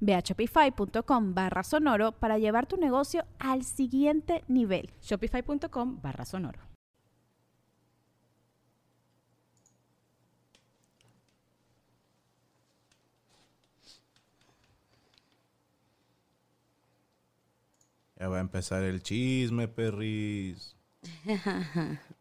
Ve a shopify.com barra sonoro para llevar tu negocio al siguiente nivel. Shopify.com barra sonoro. Ya va a empezar el chisme, perris.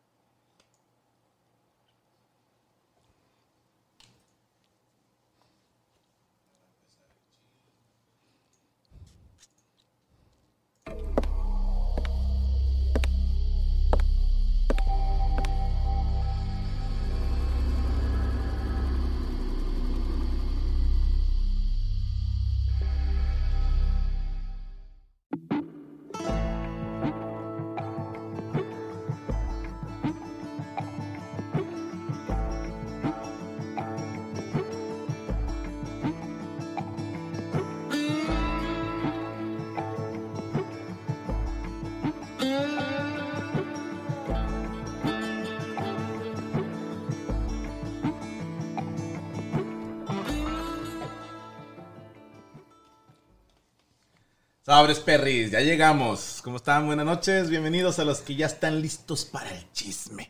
Sabres perris, ya llegamos. ¿Cómo están? Buenas noches. Bienvenidos a los que ya están listos para el chisme,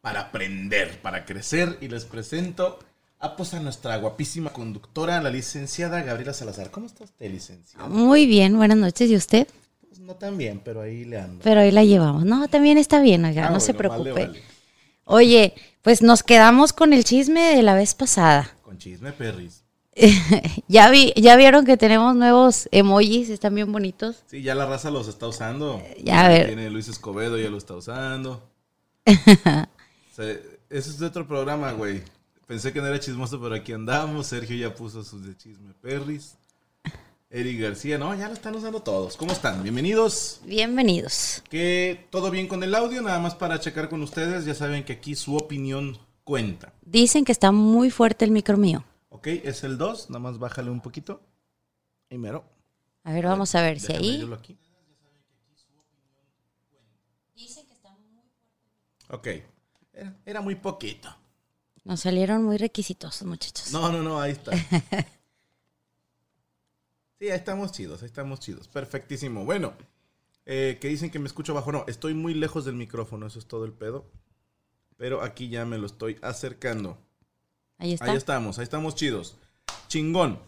para aprender, para crecer. Y les presento a, pues, a nuestra guapísima conductora, la licenciada Gabriela Salazar. ¿Cómo está usted, licenciada? Muy bien, buenas noches. ¿Y usted? Pues no tan bien, pero ahí le ando. Pero ahí la llevamos. No, también está bien, oiga, Ah, no se vale, preocupe. vale. Oye, pues nos quedamos con el chisme de la vez pasada. Con chisme, perris. ya vi, ya vieron que tenemos nuevos emojis, están bien bonitos. Sí, ya la raza los está usando. ya, a ver. Tiene Luis Escobedo, ya lo está usando. Se- ese es de otro programa, güey. Pensé que no era chismoso, pero aquí andamos. Sergio ya puso sus de chisme perris. Eric García, no, ya lo están usando todos. ¿Cómo están? Bienvenidos. Bienvenidos. Que todo bien con el audio, nada más para checar con ustedes. Ya saben que aquí su opinión cuenta. Dicen que está muy fuerte el micro mío. Ok, es el 2, nada más bájale un poquito. Y mero. A ver, vamos a ver si ahí. aquí. Ok, era, era muy poquito. Nos salieron muy requisitosos, muchachos. No, no, no, ahí está. Sí, ahí estamos chidos, ahí estamos chidos. Perfectísimo. Bueno, eh, que dicen que me escucho bajo. No, estoy muy lejos del micrófono, eso es todo el pedo. Pero aquí ya me lo estoy acercando. Ahí está. Ahí estamos, ahí estamos chidos. Chingón.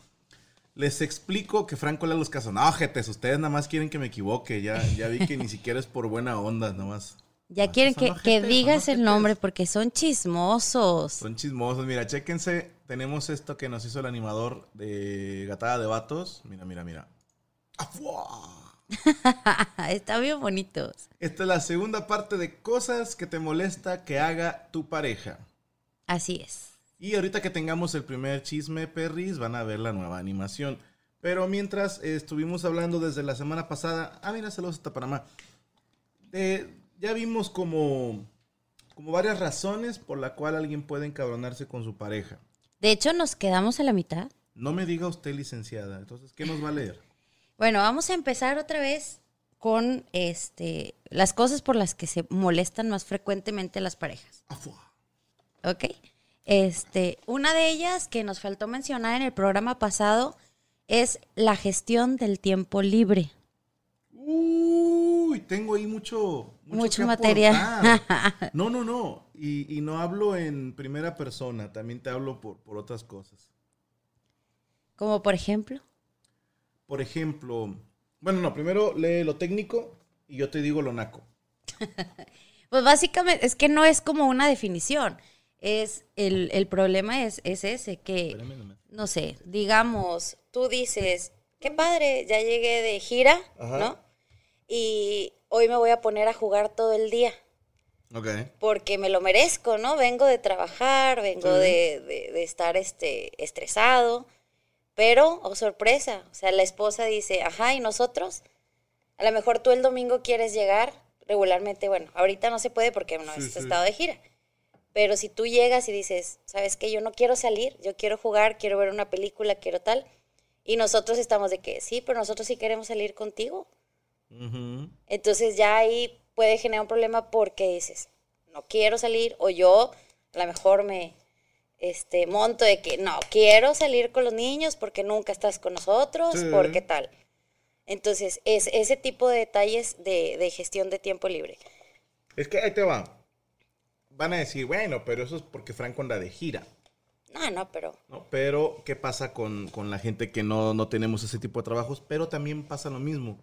Les explico que Franco Lagos Caso. No, jetes, ustedes nada más quieren que me equivoque. Ya, ya vi que ni siquiera es por buena onda, nada más. Ya Ah, quieren que, digas el nombre porque son chismosos. Son chismosos. Mira, chéquense. Tenemos esto que nos hizo el animador de Gatada de Vatos. Mira, mira, mira. ¡Afuá! Están bien bonitos. Esta es la segunda parte de cosas que te molesta que haga tu pareja. Así es. Y ahorita que tengamos el primer chisme, perris, van a ver la nueva animación. Pero mientras eh, estuvimos hablando desde la semana pasada, ah, mira, saludos hasta Panamá. Eh, ya vimos como, como varias razones por la cual alguien puede encabronarse con su pareja. De hecho, nos quedamos a la mitad. No me diga usted licenciada, entonces, ¿qué nos va a leer? Bueno, vamos a empezar otra vez con este las cosas por las que se molestan más frecuentemente las parejas. ¿Ok? Este, una de ellas que nos faltó mencionar en el programa pasado es la gestión del tiempo libre. Uy, tengo ahí mucho, material. No, no, no. Y, y no hablo en primera persona, también te hablo por, por otras cosas. Como por ejemplo. Por ejemplo, bueno, no, primero lee lo técnico y yo te digo lo naco. Pues básicamente, es que no es como una definición. Es el, el problema es, es ese, que, no sé, digamos, tú dices, qué padre, ya llegué de gira, Ajá. ¿no? Y hoy me voy a poner a jugar todo el día, Ok. porque me lo merezco, ¿no? Vengo de trabajar, vengo Sí. de, de- de estar este, estresado, pero, oh sorpresa, o sea, la esposa dice, ajá, ¿y nosotros? A lo mejor tú el domingo quieres llegar regularmente, bueno, ahorita no se puede porque no sí. estado de gira. Pero si tú llegas y dices, ¿sabes qué? Yo no quiero salir, yo quiero jugar, quiero ver una película, quiero tal. Y nosotros estamos de que, sí, pero nosotros sí queremos salir contigo. Entonces ya ahí puede generar un problema porque dices, no quiero salir, o yo a lo mejor me este, monto de que no, quiero salir con los niños porque nunca estás con nosotros, Sí. porque tal. Entonces, es ese tipo de detalles de, de gestión de tiempo libre. Es que ahí te va. Van a decir, bueno, pero eso es porque Franco anda de gira. No, no, pero ¿no? Pero, ¿qué pasa con, con la gente que no, no tenemos ese tipo de trabajos? Pero también pasa lo mismo.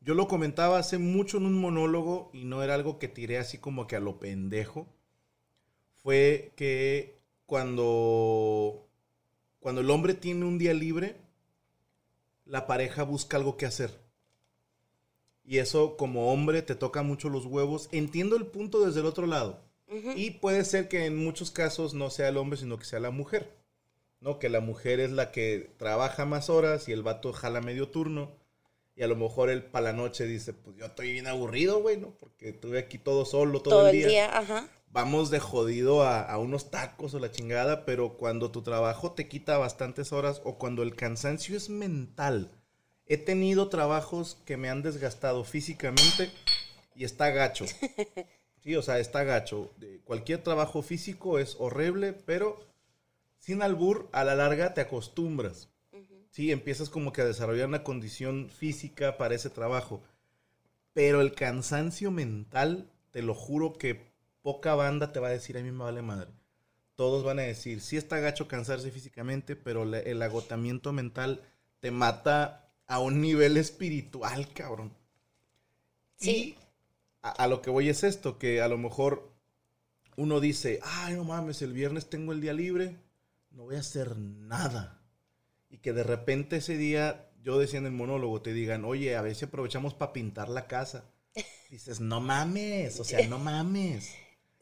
Yo lo comentaba hace mucho en un monólogo y no era algo que tiré así como que a lo pendejo. Fue que cuando, cuando el hombre tiene un día libre, la pareja busca algo que hacer. Y eso como hombre te toca mucho los huevos. Entiendo el punto desde el otro lado. Y puede ser que en muchos casos no sea el hombre, sino que sea la mujer. ¿No? Que la mujer es la que trabaja más horas y el vato jala medio turno. Y a lo mejor él para la noche dice, pues yo estoy bien aburrido, güey, ¿no? Porque estuve aquí todo solo todo, todo, el el día. día, ajá. Vamos de jodido a, a unos tacos o la chingada, pero cuando tu trabajo te quita bastantes horas o cuando el cansancio es mental. He tenido trabajos que me han desgastado físicamente y está gacho. Sí, o sea, está gacho. Cualquier trabajo físico es horrible, pero sin albur, a la larga te acostumbras. Sí, empiezas como que a desarrollar una condición física para ese trabajo. Pero el cansancio mental, te lo juro que poca banda te va a decir, a mí me vale madre. Todos van a decir, sí está gacho cansarse físicamente, pero la- el agotamiento mental te mata a un nivel espiritual, cabrón. Sí. Y a, a lo que voy es esto, que a lo mejor uno dice, ay, no mames, el viernes tengo el día libre, no voy a hacer nada. Y que de repente ese día, yo decía en el monólogo, te digan, oye, a ver si aprovechamos para pintar la casa. Dices, no mames, o sea, no mames.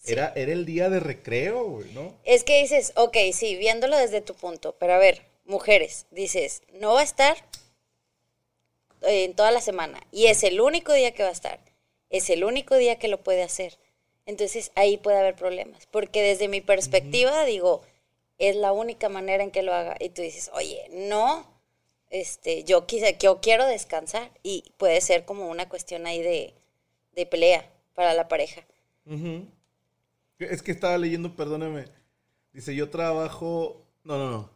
Era, era el día de recreo, güey, ¿no? Es que dices, ok, sí, viéndolo desde tu punto, pero a ver, mujeres, dices, no va a estar eh, en toda la semana y es el único día que va a estar, es el único día que lo puede hacer. Entonces ahí puede haber problemas, porque desde mi perspectiva digo, es la única manera en que lo haga. Y tú dices, oye, no, este, yo, quise, yo quiero descansar y puede ser como una cuestión ahí de, de pelea para la pareja. Es que estaba leyendo, perdóname. Dice, yo trabajo. No, no, no.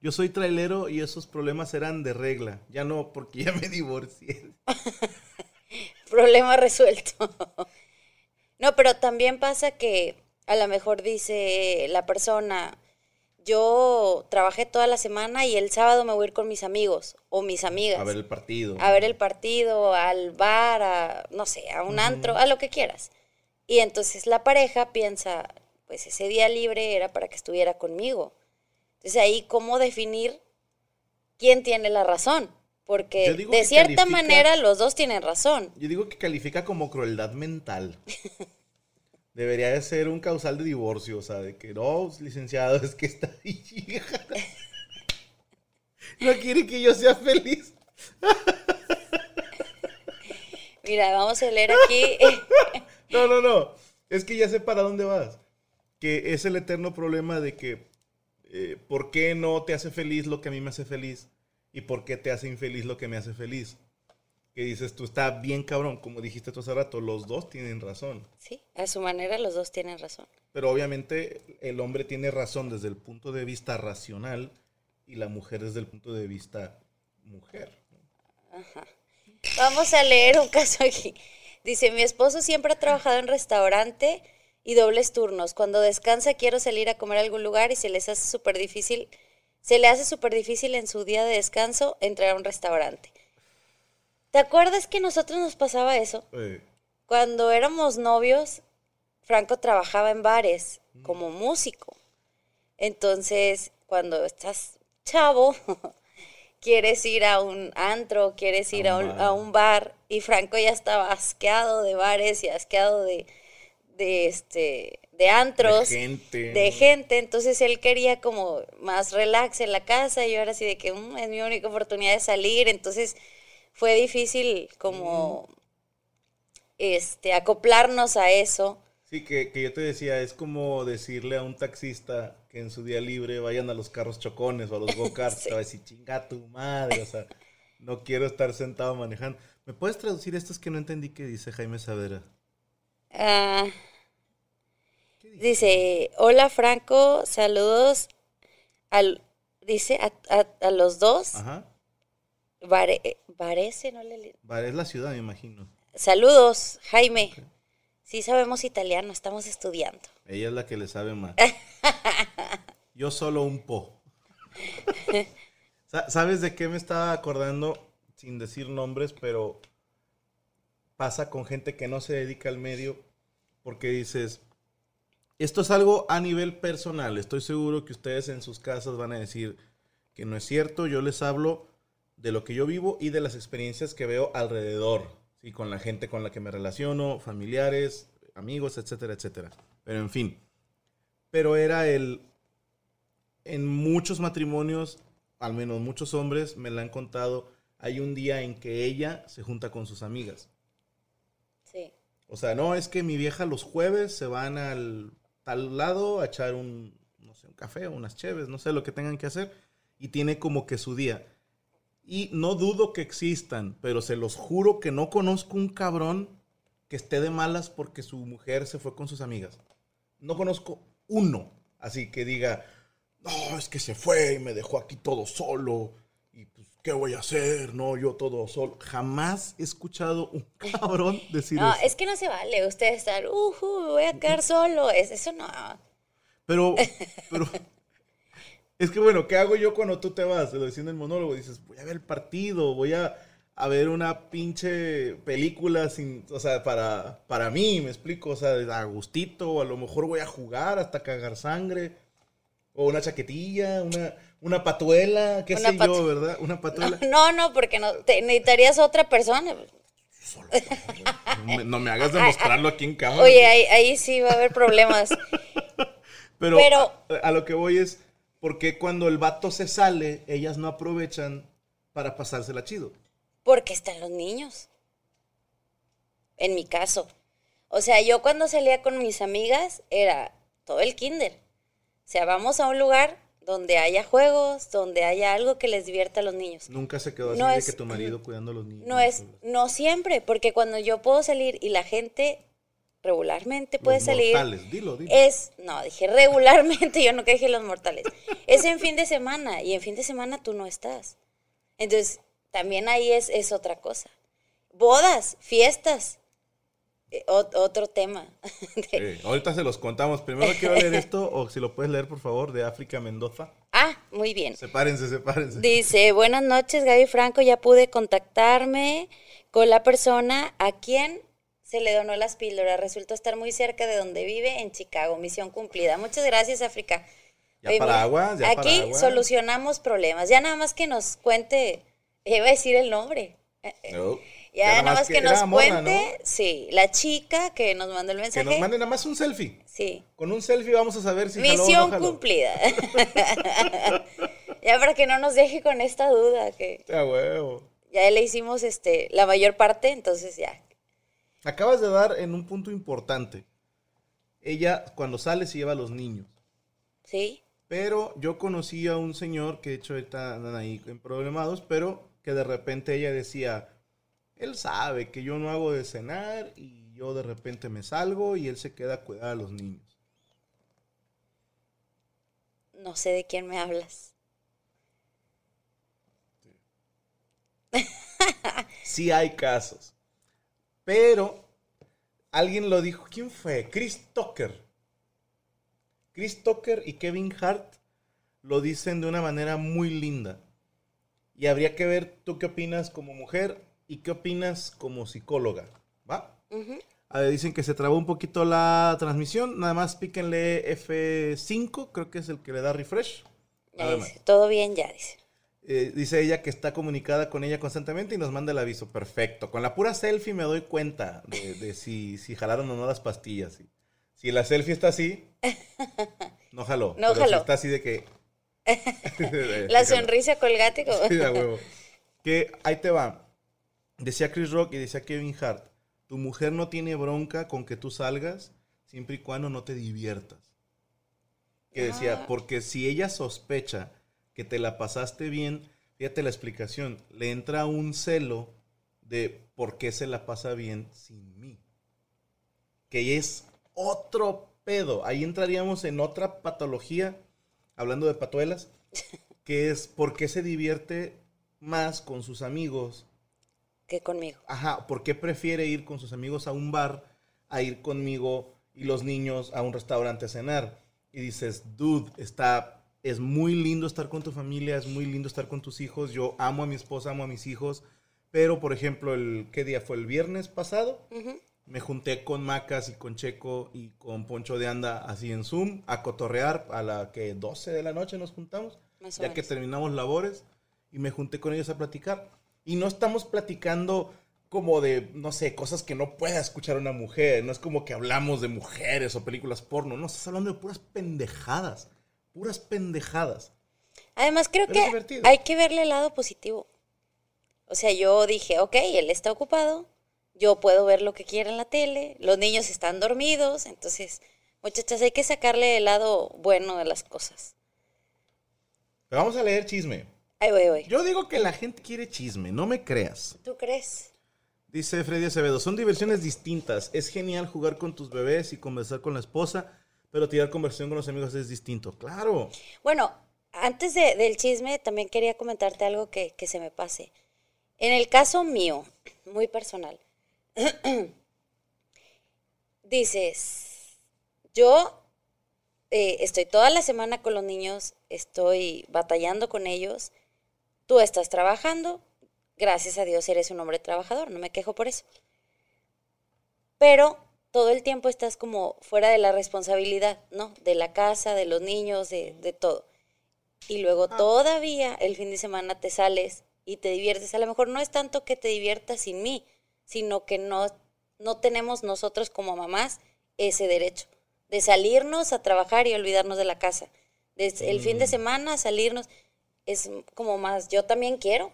Yo soy trailero y esos problemas eran de regla. Ya no, porque ya me divorcié. Problema resuelto. No, pero también pasa que a lo mejor dice la persona, yo trabajé toda la semana y el sábado me voy a ir con mis amigos o mis amigas A ver el partido. a ver el partido, al bar, a, no sé, a un antro, a lo que quieras. Y entonces la pareja piensa, pues ese día libre era para que estuviera conmigo. Entonces ahí, ¿cómo definir quién tiene la razón? Porque de cierta califica- manera los dos tienen razón. Yo digo que califica como crueldad mental. Debería de ser un causal de divorcio, o sea, de que no, licenciado, es que está hija. No quiere que yo sea feliz. Mira, vamos a leer aquí. No, no, no. Es que ya sé para dónde vas. Que es el eterno problema de que eh, ¿por qué no te hace feliz lo que a mí me hace feliz? ¿Y por qué te hace infeliz lo que me hace feliz? Que dices tú, está bien cabrón, como dijiste tú hace rato, los dos tienen razón. Sí, a su manera los dos tienen razón. Pero obviamente el hombre tiene razón desde el punto de vista racional y la mujer desde el punto de vista mujer. Vamos a leer un caso aquí. Dice, mi esposo siempre ha trabajado en restaurante y dobles turnos. Cuando descansa quiero salir a comer a algún lugar y se les hace súper difícil, se le hace súper difícil en su día de descanso entrar a un restaurante. ¿Te acuerdas que a nosotros nos pasaba eso? Cuando éramos novios, Franco trabajaba en bares como músico. Entonces, cuando estás chavo, quieres ir a un antro, quieres ir a un un, bar. a un bar, y Franco ya estaba asqueado de bares y asqueado de, de este de antros, De gente. de gente, entonces él quería como más relax en la casa y yo era así de que "Mm, es mi única oportunidad de salir, entonces fue difícil como este acoplarnos a eso. Sí, que, que yo te decía, es como decirle a un taxista que en su día libre vayan a los carros chocones o a los go-karts. Sí. Te va a decir, chinga tu madre, o sea, no quiero estar sentado manejando. ¿Me puedes traducir esto? Es que no entendí qué dice Jaime Savera. Ah, dice, hola Franco, saludos al, dice a, a- a los dos. Ajá. Vare- parece, no le... Vale, es la ciudad, me imagino. Saludos, Jaime. Sí sabemos italiano, estamos estudiando. Ella es la que le sabe más. Yo solo un po. Sa- ¿Sabes de qué me estaba acordando? Sin decir nombres, pero pasa con gente que no se dedica al medio porque dices, esto es algo a nivel personal. Estoy seguro que ustedes en sus casas van a decir que no es cierto. Yo les hablo de lo que yo vivo y de las experiencias que veo alrededor, ¿sí? con la gente con la que me relaciono, familiares, amigos, etcétera, etcétera. Pero en fin. Pero era el... En muchos matrimonios, al menos muchos hombres me la han contado, hay un día en que ella se junta con sus amigas. Sí. O sea, no, es que mi vieja los jueves se van al tal lado a echar un, no sé, un café o unas cheves, no sé lo que tengan que hacer, y tiene como que su día. Y no dudo que existan, pero se los juro que no conozco un cabrón que esté de malas porque su mujer se fue con sus amigas. No conozco uno, así que diga, no, es que se fue y me dejó aquí todo solo, ¿qué voy a hacer? No, yo todo solo. Jamás he escuchado un cabrón decir No, eso. es que no se vale usted estar, ujú, voy a quedar solo. Es, eso no. Pero, pero, es que bueno, ¿qué hago yo cuando tú te vas? Lo decía en el monólogo, dices, voy a ver el partido, voy a, a ver una pinche película sin, o sea, para, para mí, me explico, o sea, a gustito, o a lo mejor voy a jugar hasta cagar sangre, o una chaquetilla, una, una patuela, qué Una sé patu- yo, ¿verdad? Una patuela. No, no, porque no, te, necesitarías otra persona. No me, no me hagas demostrarlo aquí en cámara. Oye, ahí, ahí sí va a haber problemas. Pero, Pero- a, a lo que voy es, ¿por qué cuando el vato se sale, ellas no aprovechan para pasársela chido? Porque están los niños. En mi caso. O sea, yo cuando salía con mis amigas era todo el kinder. O sea, vamos a un lugar donde haya juegos, donde haya algo que les divierta a los niños. Nunca se quedó así No de es- que tu marido cuidando a los niños. No es, no siempre, porque cuando yo puedo salir y la gente regularmente puede Los salir. mortales, dilo, dilo. Es, no, dije regularmente, yo no dije los mortales. Es en fin de semana y en fin de semana tú no estás. Entonces, también ahí es, es otra cosa. Bodas, fiestas, otro tema. Sí, ahorita se los contamos. Primero quiero leer esto, o si lo puedes leer, por favor, de África Mendoza. Ah, muy bien. Sepárense, sepárense. Dice, buenas noches Gaby Franco, ya pude contactarme con la persona a quien se le donó las píldoras. Resultó estar muy cerca de donde vive, en Chicago. Misión cumplida. Muchas gracias, África. Ya Oye, para aguas, ya Aquí para aguas. solucionamos problemas. Ya nada más que nos cuente, iba a decir el nombre. Eh, eh, No. Ya, nada más que, nos cuente, sí, la chica que nos mandó el Que mensaje. nos manden nada más un selfie. Sí. Con un selfie vamos a saber si jaló o no Misión cumplida. ya para que no nos deje con esta duda que Ya, huevo. ya le hicimos este la mayor parte, entonces ya. Acabas de dar en un punto importante. Ella, cuando sale, se lleva a los niños. ¿Sí? Pero yo conocí a un señor que de hecho andan ahí en problemados, pero que de repente ella decía, él sabe que yo no hago de cenar y yo de repente me salgo y él se queda a cuidar a los niños. No sé de quién me hablas. Sí hay casos. Pero alguien lo dijo, ¿quién fue? Chris Tucker. Chris Tucker y Kevin Hart lo dicen de una manera muy linda. Y habría que ver tú qué opinas como mujer y qué opinas como psicóloga. ¿Va? Ujú. A ver, dicen que se trabó un poquito la transmisión. Nada más píquenle F5, creo que es el que le da refresh. Ya dice, todo bien, ya dice. Eh, dice ella que está comunicada con ella constantemente y nos manda el aviso. Perfecto. Con la pura selfie me doy cuenta de, de si, si jalaron o no las pastillas. Si, si la selfie está así, no jaló. No Pero si jaló. está así de que... La sonrisa colgate como... Sí, huevo. Que ahí te va. Decía Chris Rock y decía Kevin Hart. Tu mujer no tiene bronca con que tú salgas siempre y cuando no te diviertas. Que decía, Ah. porque si ella sospecha que te la pasaste bien, fíjate la explicación, le entra un celo de por qué se la pasa bien sin mí. Que es otro pedo. Ahí entraríamos en otra patología, hablando de patuelas, que es por qué se divierte más con sus amigos. Que conmigo. Ajá, ¿por qué prefiere ir con sus amigos a un bar a ir conmigo y los niños a un restaurante a cenar? Y dices, dude, está, es muy lindo estar con tu familia, es muy lindo estar con tus hijos. Yo amo a mi esposa, amo a mis hijos. Pero, por ejemplo, el, ¿qué día fue? El viernes pasado. Me junté con Macas y con Checo y con Poncho de Anda así en Zoom a cotorrear a la que 12 de la noche nos juntamos, ya que terminamos labores y me junté con ellos a platicar. Y no estamos platicando como de, no sé, cosas que no pueda escuchar una mujer. No es como que hablamos de mujeres o películas porno. No, estás hablando de puras pendejadas. Puras pendejadas. Además, creo Pero que hay que verle el lado positivo. O sea, yo dije, ok, él está ocupado, yo puedo ver lo que quiera en la tele, los niños están dormidos, entonces, muchachas, hay que sacarle el lado bueno de las cosas. Pero vamos a leer chisme. Ay, voy, voy. Yo digo que la gente quiere chisme, no me creas. ¿Tú crees? Dice Freddy Acevedo, son diversiones distintas. Es genial jugar con tus bebés y conversar con la esposa, pero tirar conversación con los amigos es distinto. Claro. Bueno, antes de- del chisme, también quería comentarte algo que, que se me pase. En el caso mío, muy personal, dices, yo eh, estoy toda la semana con los niños, estoy batallando con ellos, tú estás trabajando, gracias a Dios eres un hombre trabajador, no me quejo por eso. Pero todo el tiempo estás como fuera de la responsabilidad, ¿no? De la casa, de los niños, de, de todo. Y luego todavía el fin de semana te sales y te diviertes. A lo mejor no es tanto que te diviertas sin mí, sino que no, no tenemos nosotros como mamás ese derecho de salirnos a trabajar y olvidarnos de la casa. Desde el fin de semana salirnos es como más, yo también quiero,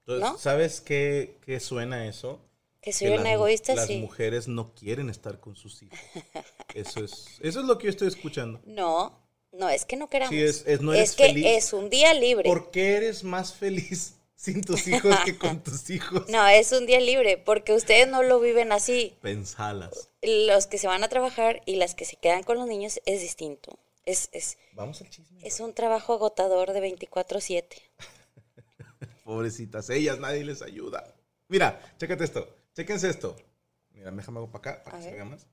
Entonces, ¿No? ¿sabes qué, qué suena eso? que soy Que una las, egoísta, Las sí. mujeres no quieren estar con sus hijos. Eso es, eso es lo que yo estoy escuchando. No, no, es que no queramos. Sí, es- es- no eres que feliz. es un día libre. ¿Por qué eres más feliz sin tus hijos que con tus hijos? No, es un día libre, porque ustedes no lo viven así. Pensalas. Los que se van a trabajar y las que se quedan con los niños es distinto. Es, es, Vamos al chisme. es un trabajo agotador de 24/7. Pobrecitas, ellas nadie les ayuda. Mira, chécate esto. Chéquense esto. Mira, déjame hago para acá, para A que se vea más.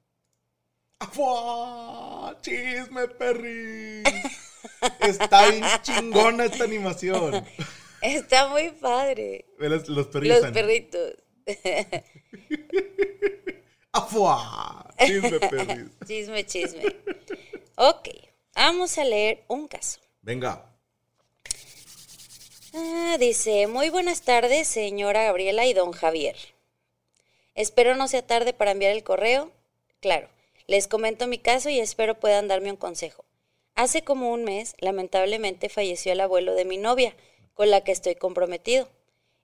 ¡Afuá! ¡Chisme, perris! Está bien chingona esta animación. Está muy padre. Los, los perrillos. Los perritos. ¡Afuá! Chisme, perris. Chisme, chisme. Ok, vamos a leer un caso. Venga. Ah, dice, muy buenas tardes, señora Gabriela y don Javier. Espero no sea tarde para enviar el correo. Claro, les comento mi caso y espero puedan darme un consejo. Hace como un mes, lamentablemente, falleció el abuelo de mi novia, con la que estoy comprometido.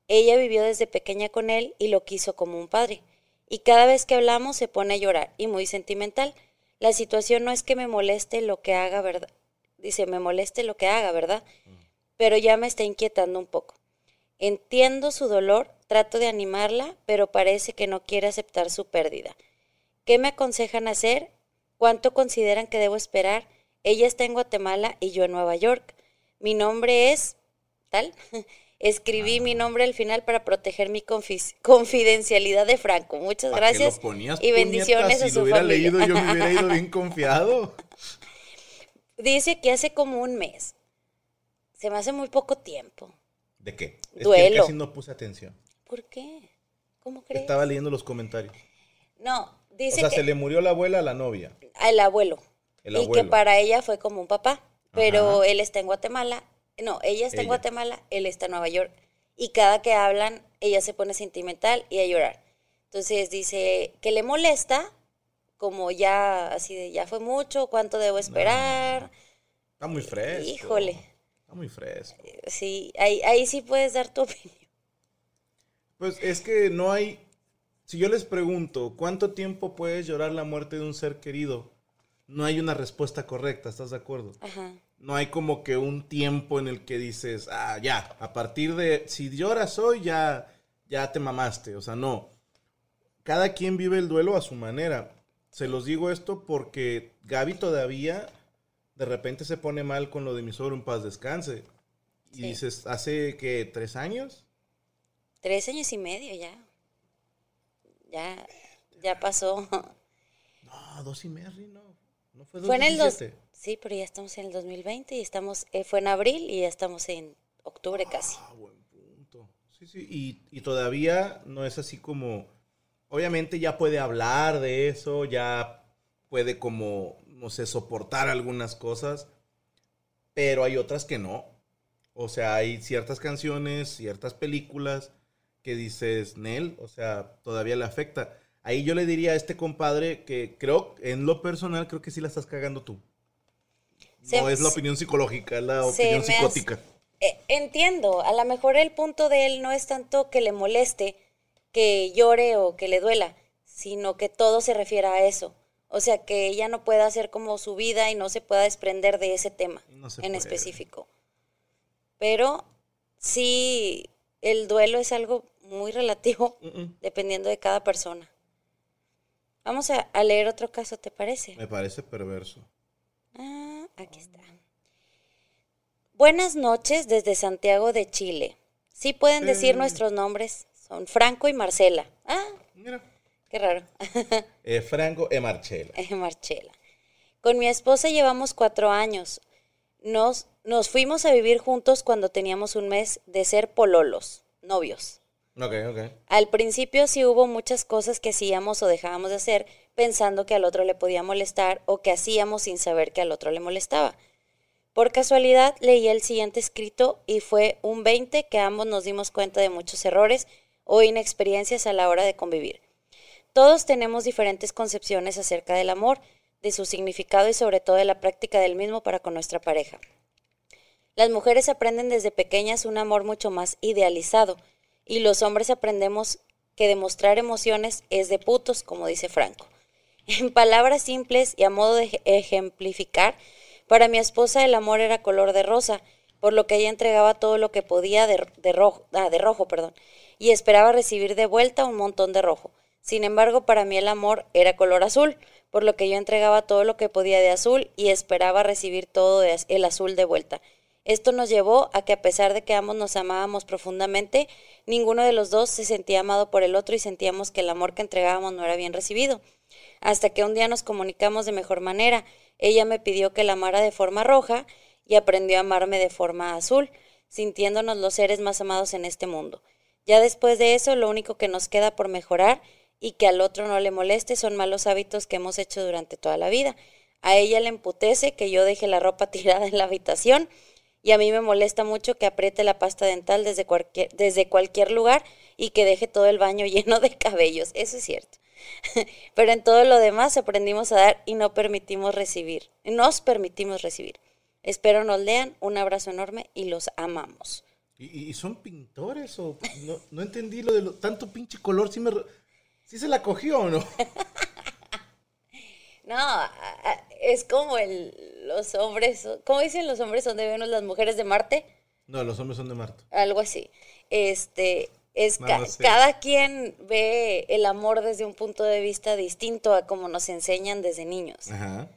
Ella vivió desde pequeña con él y lo quiso como un padre. Y cada vez que hablamos se pone a llorar y muy sentimental. La situación no es que me moleste lo que haga, ¿verdad? Dice, me moleste lo que haga, ¿verdad? Pero ya me está inquietando un poco. Entiendo su dolor, trato de animarla, pero parece que no quiere aceptar su pérdida. ¿Qué me aconsejan hacer? ¿Cuánto consideran que debo esperar? Ella está en Guatemala y yo en Nueva York. Mi nombre es tal. Escribí mi nombre al final para proteger mi confidencialidad de Franco. Muchas ¿Pa' qué gracias ponías, y bendiciones puñetas? a Si su lo hubiera familia. leído, yo me hubiera ido bien confiado. Dice que hace como un mes. Se me hace muy poco tiempo. ¿De qué? Es que Duelo. casi no puse atención. ¿Por qué? ¿Cómo crees? Estaba leyendo los comentarios. No, O dice sea, que se le murió la abuela a la novia. al abuelo. El y que abuelo. para ella fue como un papá. Pero Ajá. él está en Guatemala. No, ella está en. Guatemala, él está en Nueva York. Y cada que hablan, ella se pone sentimental y a llorar. Entonces dice que le molesta, como ya, así de, ya fue mucho, ¿cuánto debo esperar? Está muy fresco. Híjole. Está muy fresco. Sí, ahí, ahí sí puedes dar tu opinión. Pues es que no hay. Si yo les pregunto, ¿cuánto tiempo puedes llorar la muerte de un ser querido? No hay una respuesta correcta, ¿estás de acuerdo? Ajá. No hay como que un tiempo en el que dices, ah, ya, a partir de, si lloras hoy, ya, ya te mamaste. O sea, no. Cada quien vive el duelo a su manera. Se los digo esto porque Gaby todavía de repente se pone mal con lo de mi suegro en paz descanse. Y Sí. dices, ¿hace que tres años? Tres años y medio ya. Ya, ya pasó. No, dos y medio, no. No fue Fue en el dos, 2017. Sí, pero ya estamos en el 2020 y estamos, eh, fue en abril y ya estamos en octubre casi. Ah, buen punto. Sí, sí, y, y todavía no es así como, obviamente ya puede hablar de eso, ya puede como, no sé, soportar algunas cosas, pero hay otras que no. O sea, hay ciertas canciones, ciertas películas que dices, Nel, o sea, todavía le afecta. Ahí yo le diría a este compadre que creo, en lo personal, creo que sí la estás cagando tú. Se- no es la opinión psicológica, es la opinión psicótica. Eh, entiendo, a lo mejor el punto de él no es tanto que le moleste, que llore o que le duela, sino que todo se refiere a eso. O sea, que ella no pueda hacer como su vida y no se pueda desprender de ese tema No en puede. específico. Pero sí, el duelo es algo muy relativo Mm, mm. dependiendo de cada persona. Vamos a, a leer otro caso, ¿te parece? Me parece perverso. Ah, aquí está. Buenas noches desde Santiago de Chile. Sí pueden decir Eh. nuestros nombres. Son Franco y Marcela. Ah, Mira. qué raro. Eh, Franco e Marcela. Eh, Marcela. Con mi esposa llevamos cuatro años. Nos, nos fuimos a vivir juntos cuando teníamos un mes de ser pololos, novios. Ok, ok. Al principio sí hubo muchas cosas que hacíamos o dejábamos de hacer pensando que al otro le podía molestar o que hacíamos sin saber que al otro le molestaba. Por casualidad leí el siguiente escrito y fue un 20 que ambos nos dimos cuenta de muchos errores o inexperiencias a la hora de convivir. Todos tenemos diferentes concepciones acerca del amor, de su significado y sobre todo de la práctica del mismo para con nuestra pareja. Las mujeres aprenden desde pequeñas un amor mucho más idealizado y los hombres aprendemos que demostrar emociones es de putos, como dice Franco. En palabras simples y a modo de ej- ejemplificar, para mi esposa el amor era color de rosa, por lo que ella entregaba todo lo que podía de, rojo, ah, de rojo, perdón, y esperaba recibir de vuelta un montón de rojo. Sin embargo, para mí el amor era color azul, por lo que yo entregaba todo lo que podía de azul y esperaba recibir todo el azul de vuelta. Esto nos llevó a que a pesar de que ambos nos amábamos profundamente, ninguno de los dos se sentía amado por el otro y sentíamos que el amor que entregábamos no era bien recibido. Hasta que un día nos comunicamos de mejor manera. Ella me pidió que la amara de forma roja y aprendió a amarme de forma azul, sintiéndonos los seres más amados en este mundo. Ya después de eso, lo único que nos queda por mejorar y que al otro no le moleste son malos hábitos que hemos hecho durante toda la vida. A ella le emputece que yo deje la ropa tirada en la habitación y a mí me molesta mucho que apriete la pasta dental desde cualquier, desde cualquier lugar y que deje todo el baño lleno de cabellos. Eso es cierto. Pero en todo lo demás aprendimos a dar y no permitimos recibir. Nos permitimos recibir. Espero nos lean. Un abrazo enorme y los amamos. ¿Y, y son pintores o no, no entendí lo de lo- tanto pinche color? ¿Sí, me, re- ¿Sí se la cogió o no? No, es como el, los hombres, ¿cómo dicen los hombres son de Venus, las mujeres de Marte? No, los hombres son de Marte. algo así. Este, es No sé. cada quien ve el amor desde un punto de vista distinto a como nos enseñan desde niños. Ajá.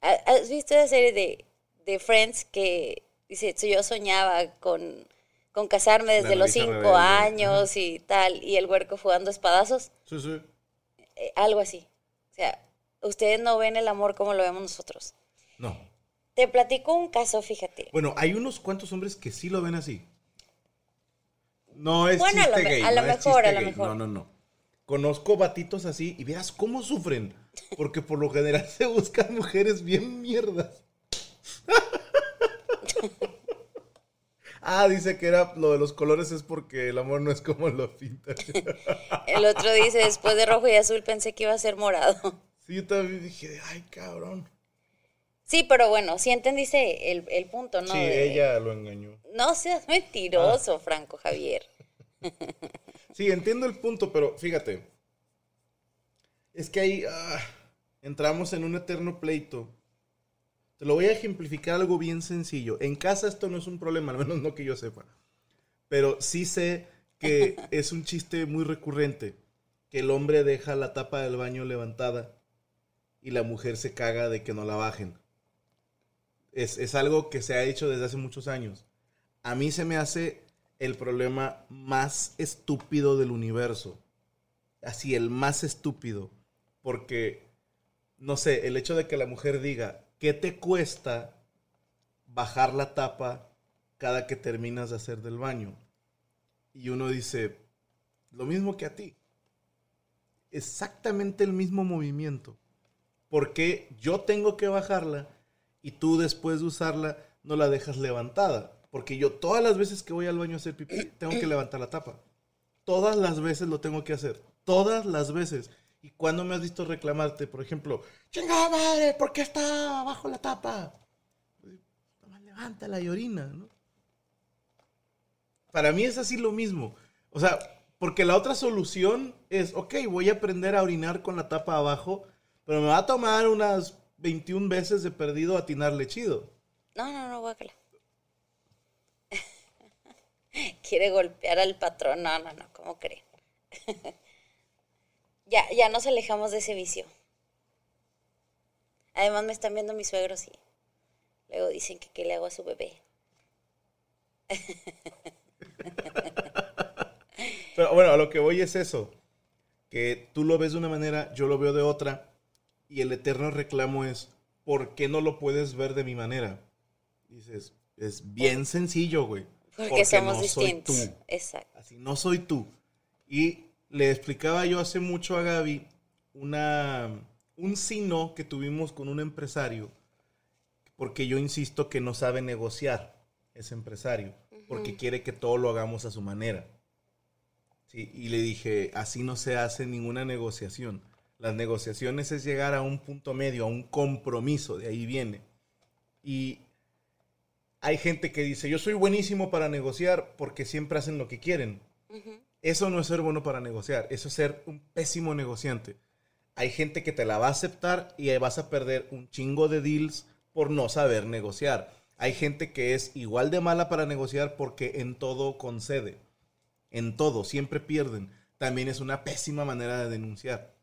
¿Ha- ¿Has visto la serie de, de Friends que dice, "So yo soñaba con, con casarme desde los cinco rebelde. años y tal, y el huerco jugando espadazos? Sí, sí. Eh, algo así. O sea, ustedes no ven el amor como lo vemos nosotros. No. Te platico un caso, fíjate. Bueno, hay unos cuantos hombres que sí lo ven así. No es Bueno, a lo chiste gay. a lo no mejor, chiste a lo gay. mejor. No, no, no. conozco batitos así y veas cómo sufren. Porque por lo general se buscan mujeres bien mierdas. ah, dice que era lo de los colores es porque el amor no es como lo pinta. El otro dice, después de rojo y azul pensé que iba a ser morado. Sí, yo también dije, ay, cabrón. Sí, pero bueno, sí entendiste el, el punto, ¿no? Sí, De- ella lo engañó. No seas mentiroso, Franco Javier. Sí, entiendo el punto, pero fíjate. Es que ahí ah, entramos en un eterno pleito. Te lo voy a ejemplificar algo bien sencillo. En casa esto no es un problema, al menos no que yo sepa. Pero sí sé que es un chiste muy recurrente. Que el hombre deja la tapa del baño levantada y la mujer se caga de que no la bajen. Es, es algo que se ha hecho desde hace muchos años. A mí se me hace el problema más estúpido del universo. Así, el más estúpido. Porque, no sé, el hecho de que la mujer diga, ¿qué te cuesta bajar la tapa cada que terminas de hacer del baño? Y uno dice, lo mismo que a ti. Exactamente el mismo movimiento. Porque yo tengo que bajarla y tú después de usarla no la dejas levantada? Porque yo todas las veces que voy al baño a hacer pipí tengo que levantar la tapa. Todas las veces lo tengo que hacer. Todas las veces. ¿Y cuando me has visto reclamarte? Por ejemplo, chingada madre, ¿por qué está abajo la tapa? Nomás levántala y orina, ¿no? Para mí es así lo mismo. O sea, porque la otra solución es, ok, voy a aprender a orinar con la tapa abajo, pero me va a tomar unas 21 veces de perdido atinarle chido. No, no, no, guácala. Quiere golpear al patrón. No, no, no, ¿cómo creen? ya, ya nos alejamos de ese vicio. Además me están viendo mis suegros y luego dicen que qué le hago a su bebé. Pero bueno, a lo que voy es eso. Que tú lo ves de una manera, yo lo veo de otra. Y el eterno reclamo es, ¿por qué no lo puedes ver de mi manera? Dices, es bien sencillo, güey. Porque, somos no soy distintos. tú. Exacto. Así, no soy tú. Y le explicaba yo hace mucho a Gaby una, un sino que tuvimos con un empresario, porque yo insisto que no sabe negociar ese empresario, porque quiere que todo lo hagamos a su manera. Sí, y le dije, así no se hace ninguna negociación. Las negociaciones es llegar a un punto medio, a un compromiso, de ahí viene. Y hay gente que dice, yo soy buenísimo para negociar porque siempre hacen lo que quieren. Eso no es ser bueno para negociar, eso es ser un pésimo negociante. Hay gente que te la va a aceptar y ahí vas a perder un chingo de deals por no saber negociar. Hay gente que es igual de mala para negociar porque en todo concede. En todo, siempre pierden. También es una pésima manera de denunciar.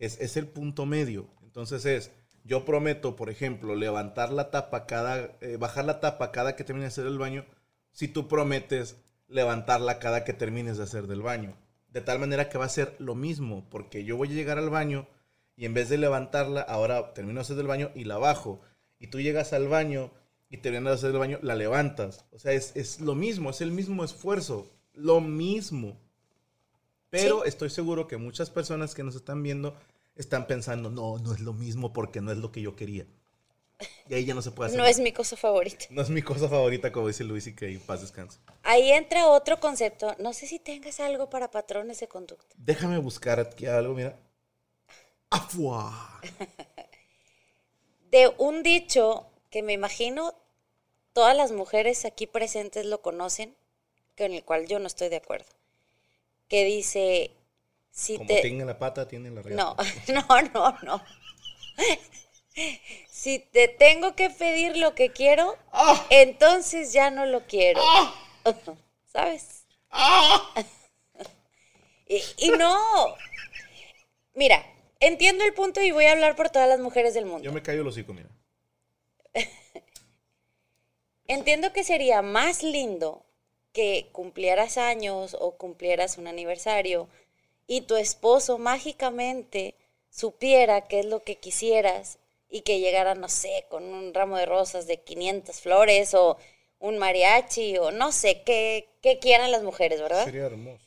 Es, es el punto medio. Entonces es, yo prometo, por ejemplo, levantar la tapa cada, eh, bajar la tapa cada que termine de hacer el baño, si tú prometes levantarla cada que termines de hacer del baño. De tal manera que va a ser lo mismo, porque yo voy a llegar al baño y en vez de levantarla, ahora termino de hacer del baño y la bajo. Y tú llegas al baño y terminas de hacer el baño, la levantas. O sea, es, es lo mismo, es el mismo esfuerzo, lo mismo. Pero estoy seguro que muchas personas que nos están viendo están pensando, no, no es lo mismo porque no es lo que yo quería. Y ahí ya no se puede hacer. No es mi cosa favorita. No es mi cosa favorita, como dice Luis y que paz descanse. Ahí entra otro concepto. No sé si tengas algo para patrones de conducta. Déjame buscar aquí algo, mira. ¡Afua! De un dicho que me imagino todas las mujeres aquí presentes lo conocen, con el cual yo no estoy de acuerdo. Que dice, si Como te... tienen la pata, tienen la No, regata. no, no, no. Si te tengo que pedir lo que quiero, ¡Ah! entonces ya no lo quiero. ¿Sabes? ¡Ah! Y, y no. Mira, entiendo el punto y voy a hablar por todas las mujeres del mundo. Yo me callo el hocico, mira. Entiendo que sería más lindo que cumplieras años o cumplieras un aniversario y tu esposo mágicamente supiera qué es lo que quisieras y que llegara, no sé, con un ramo de rosas de 500 flores o un mariachi o no sé, qué, qué quieran las mujeres, ¿verdad? Sería hermoso.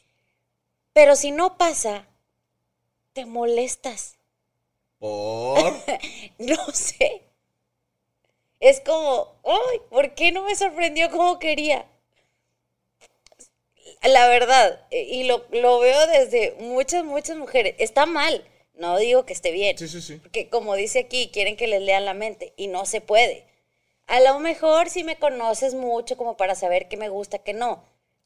Pero si no pasa, te molestas. Por. No sé. Es como, ay, ¿por qué no me sorprendió como quería? La verdad, eh, y lo, lo veo desde muchas, muchas mujeres. Está mal, no digo que esté bien. Sí, sí, sí. Porque como dice aquí, quieren que les lean la mente y no se puede. A lo mejor si me conoces mucho como para saber qué me gusta, qué no.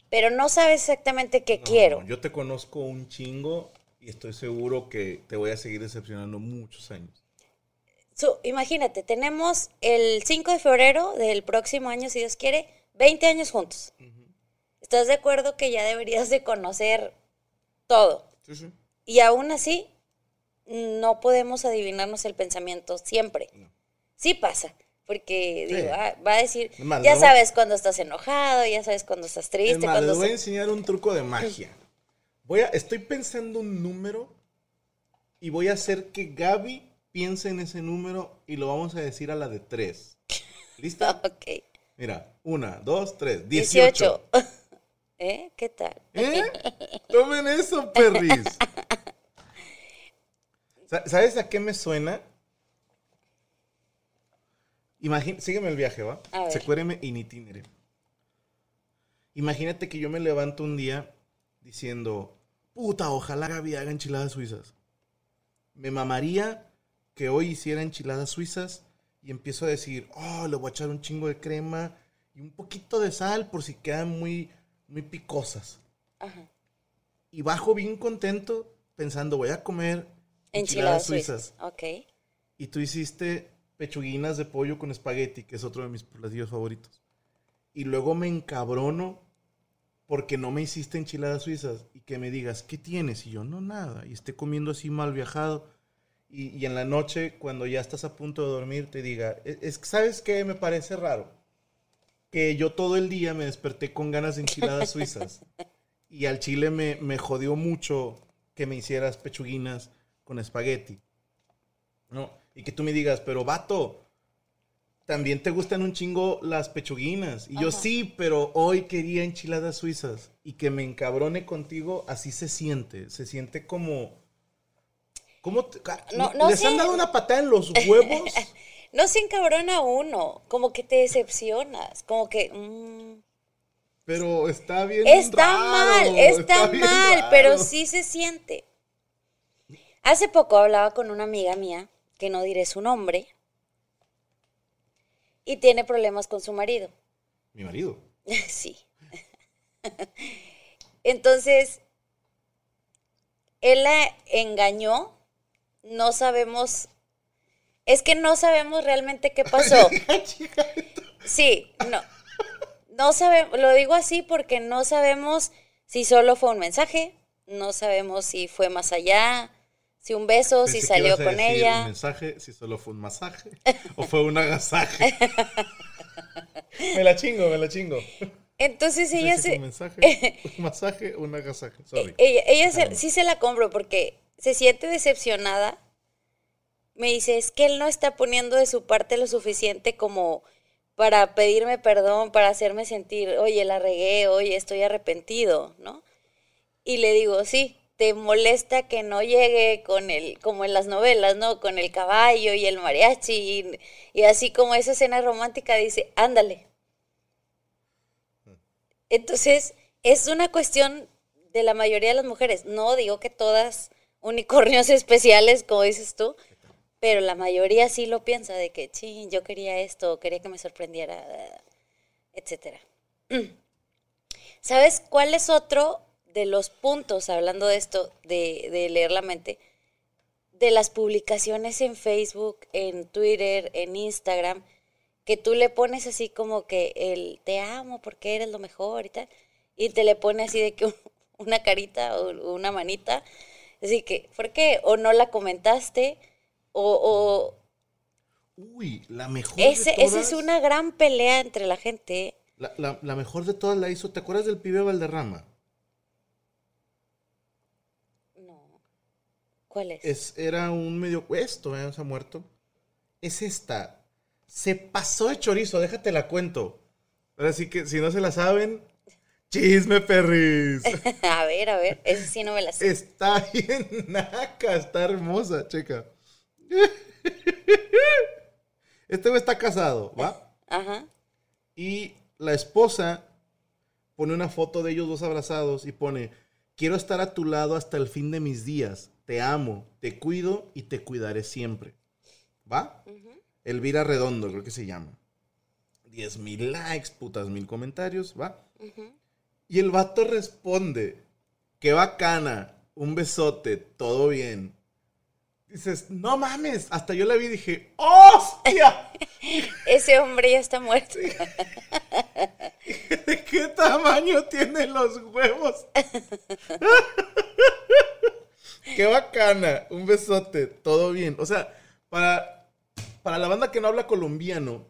Pero no sabes exactamente qué No, quiero. Yo te conozco un chingo y estoy seguro que te voy a seguir decepcionando muchos años. So, imagínate, tenemos el 5 de febrero del próximo año, si Dios quiere, 20 años juntos. ¿Estás de acuerdo que ya deberías de conocer todo? Sí, sí. Y aún así, no podemos adivinarnos el pensamiento siempre. Sí pasa, porque Sí. digo, ah, va a decir, Es más, ya sabes cuando estás enojado, ya sabes cuando estás Es triste, más, cuando les voy a estás- enseñar un truco de magia. Voy a, estoy pensando un número y voy a hacer que Gaby piense en ese número y lo vamos a decir a la de tres. ¿Lista? Ok. Mira, una, dos, tres. Dieciocho. 18. ¿Eh? ¿Qué tal? ¿Eh? Tomen eso, perris. Sa- ¿Sabes a qué me suena? Imagín, sígueme el viaje, ¿va? Secuéreme in itinere. Imagínate que yo me levanto un día diciendo, puta, ojalá Gaby haga enchiladas suizas. Me mamaría que hoy hiciera enchiladas suizas y empiezo a decir, oh, le voy a echar un chingo de crema y un poquito de sal por si quedan muy, muy picosas. Ajá. Y bajo bien contento pensando, voy a comer Enchiladas enchiladas suizas. Ok. Y tú hiciste pechuguinas de pollo con espagueti, que es otro de mis platillos favoritos. Y luego me encabrono porque no me hiciste enchiladas suizas y que me digas, ¿qué tienes? Y yo, no, nada. Y esté comiendo así mal viajado. Y, y en la noche, cuando ya estás a punto de dormir, te diga, "Es- es, ¿sabes qué? Me parece raro. Que yo todo el día me desperté con ganas de enchiladas suizas. Y al chile me, me jodió mucho que me hicieras pechuguinas con espagueti. ¿no? Y que tú me digas, pero vato, también te gustan un chingo las pechuguinas. Y yo sí, pero hoy quería enchiladas suizas. Y que me encabrone contigo, así se siente. Se siente como... ¿Cómo te- ca- No, no ¿Les han dado una patada en los huevos? No se encabrona uno, como que te decepcionas, como que... mm, pero está bien está raro, mal, está, mal, raro. pero sí se siente. Hace poco hablaba con una amiga mía, que no diré su nombre, y tiene problemas con su marido. Mi marido. Sí. Entonces, él la engañó, no sabemos, es que no sabemos realmente qué pasó. Sí, no, no sabemos, lo digo así porque no sabemos si solo fue un mensaje, no sabemos si fue más allá, si un beso, Pensé si que salió con decir ella. El mensaje, si solo fue un masaje o fue un agasaje. me la chingo, me la chingo. Entonces ella se, Un mensaje, un masaje, un agasaje. Sorry. Ella, ella se- Perdón. sí se la compro porque se siente decepcionada. Me dice, es que él no está poniendo de su parte lo suficiente como para pedirme perdón, para hacerme sentir, oye, la regué, oye, estoy arrepentido, ¿no? Y le digo, sí, te molesta que no llegue con el, como en las novelas, ¿no? Con el caballo y el mariachi y, y así como esa escena romántica dice, ándale. Entonces, es una cuestión de la mayoría de las mujeres. No digo que todas unicornios especiales, como dices tú, pero la mayoría sí lo piensa de que, sí, yo quería esto, quería que me sorprendiera, etcétera. ¿Sabes cuál es otro de los puntos, hablando de esto, de, de leer la mente? De las publicaciones en Facebook, en Twitter, en Instagram, que tú le pones así como que el te amo porque eres lo mejor y tal, y te le pone así de que un- una carita o una manita, así que, ¿por qué? O no la comentaste, o, o Uy, la mejor ese, de esa es todas- una gran pelea entre la gente. La, la- la mejor de todas la hizo, ¿te acuerdas del pibe Valderrama? No. ¿Cuál es? Es, era un medio esto, ¿eh? ha muerto. Es esta. Se pasó de chorizo, déjate la cuento. Ahora sí que si no se la saben, Chisme perris. a ver, a ver, ese sí no me la sé. Está bien naca, está hermosa, checa. Este güey está casado, ¿va? Ajá. Y la esposa pone una foto de ellos dos abrazados y pone, quiero estar a tu lado hasta el fin de mis días. Te amo, te cuido y te cuidaré siempre. ¿Va? Elvira Redondo, creo que se llama. 10 mil likes, putas mil comentarios, ¿va? Y el vato responde, qué bacana, un besote, todo bien. Dices, no mames, hasta yo la vi y dije, ¡hostia! Ese hombre ya está muerto. ¿De qué tamaño tienen los huevos? qué bacana, un besote, todo bien. O sea, para, para la banda que no habla colombiano,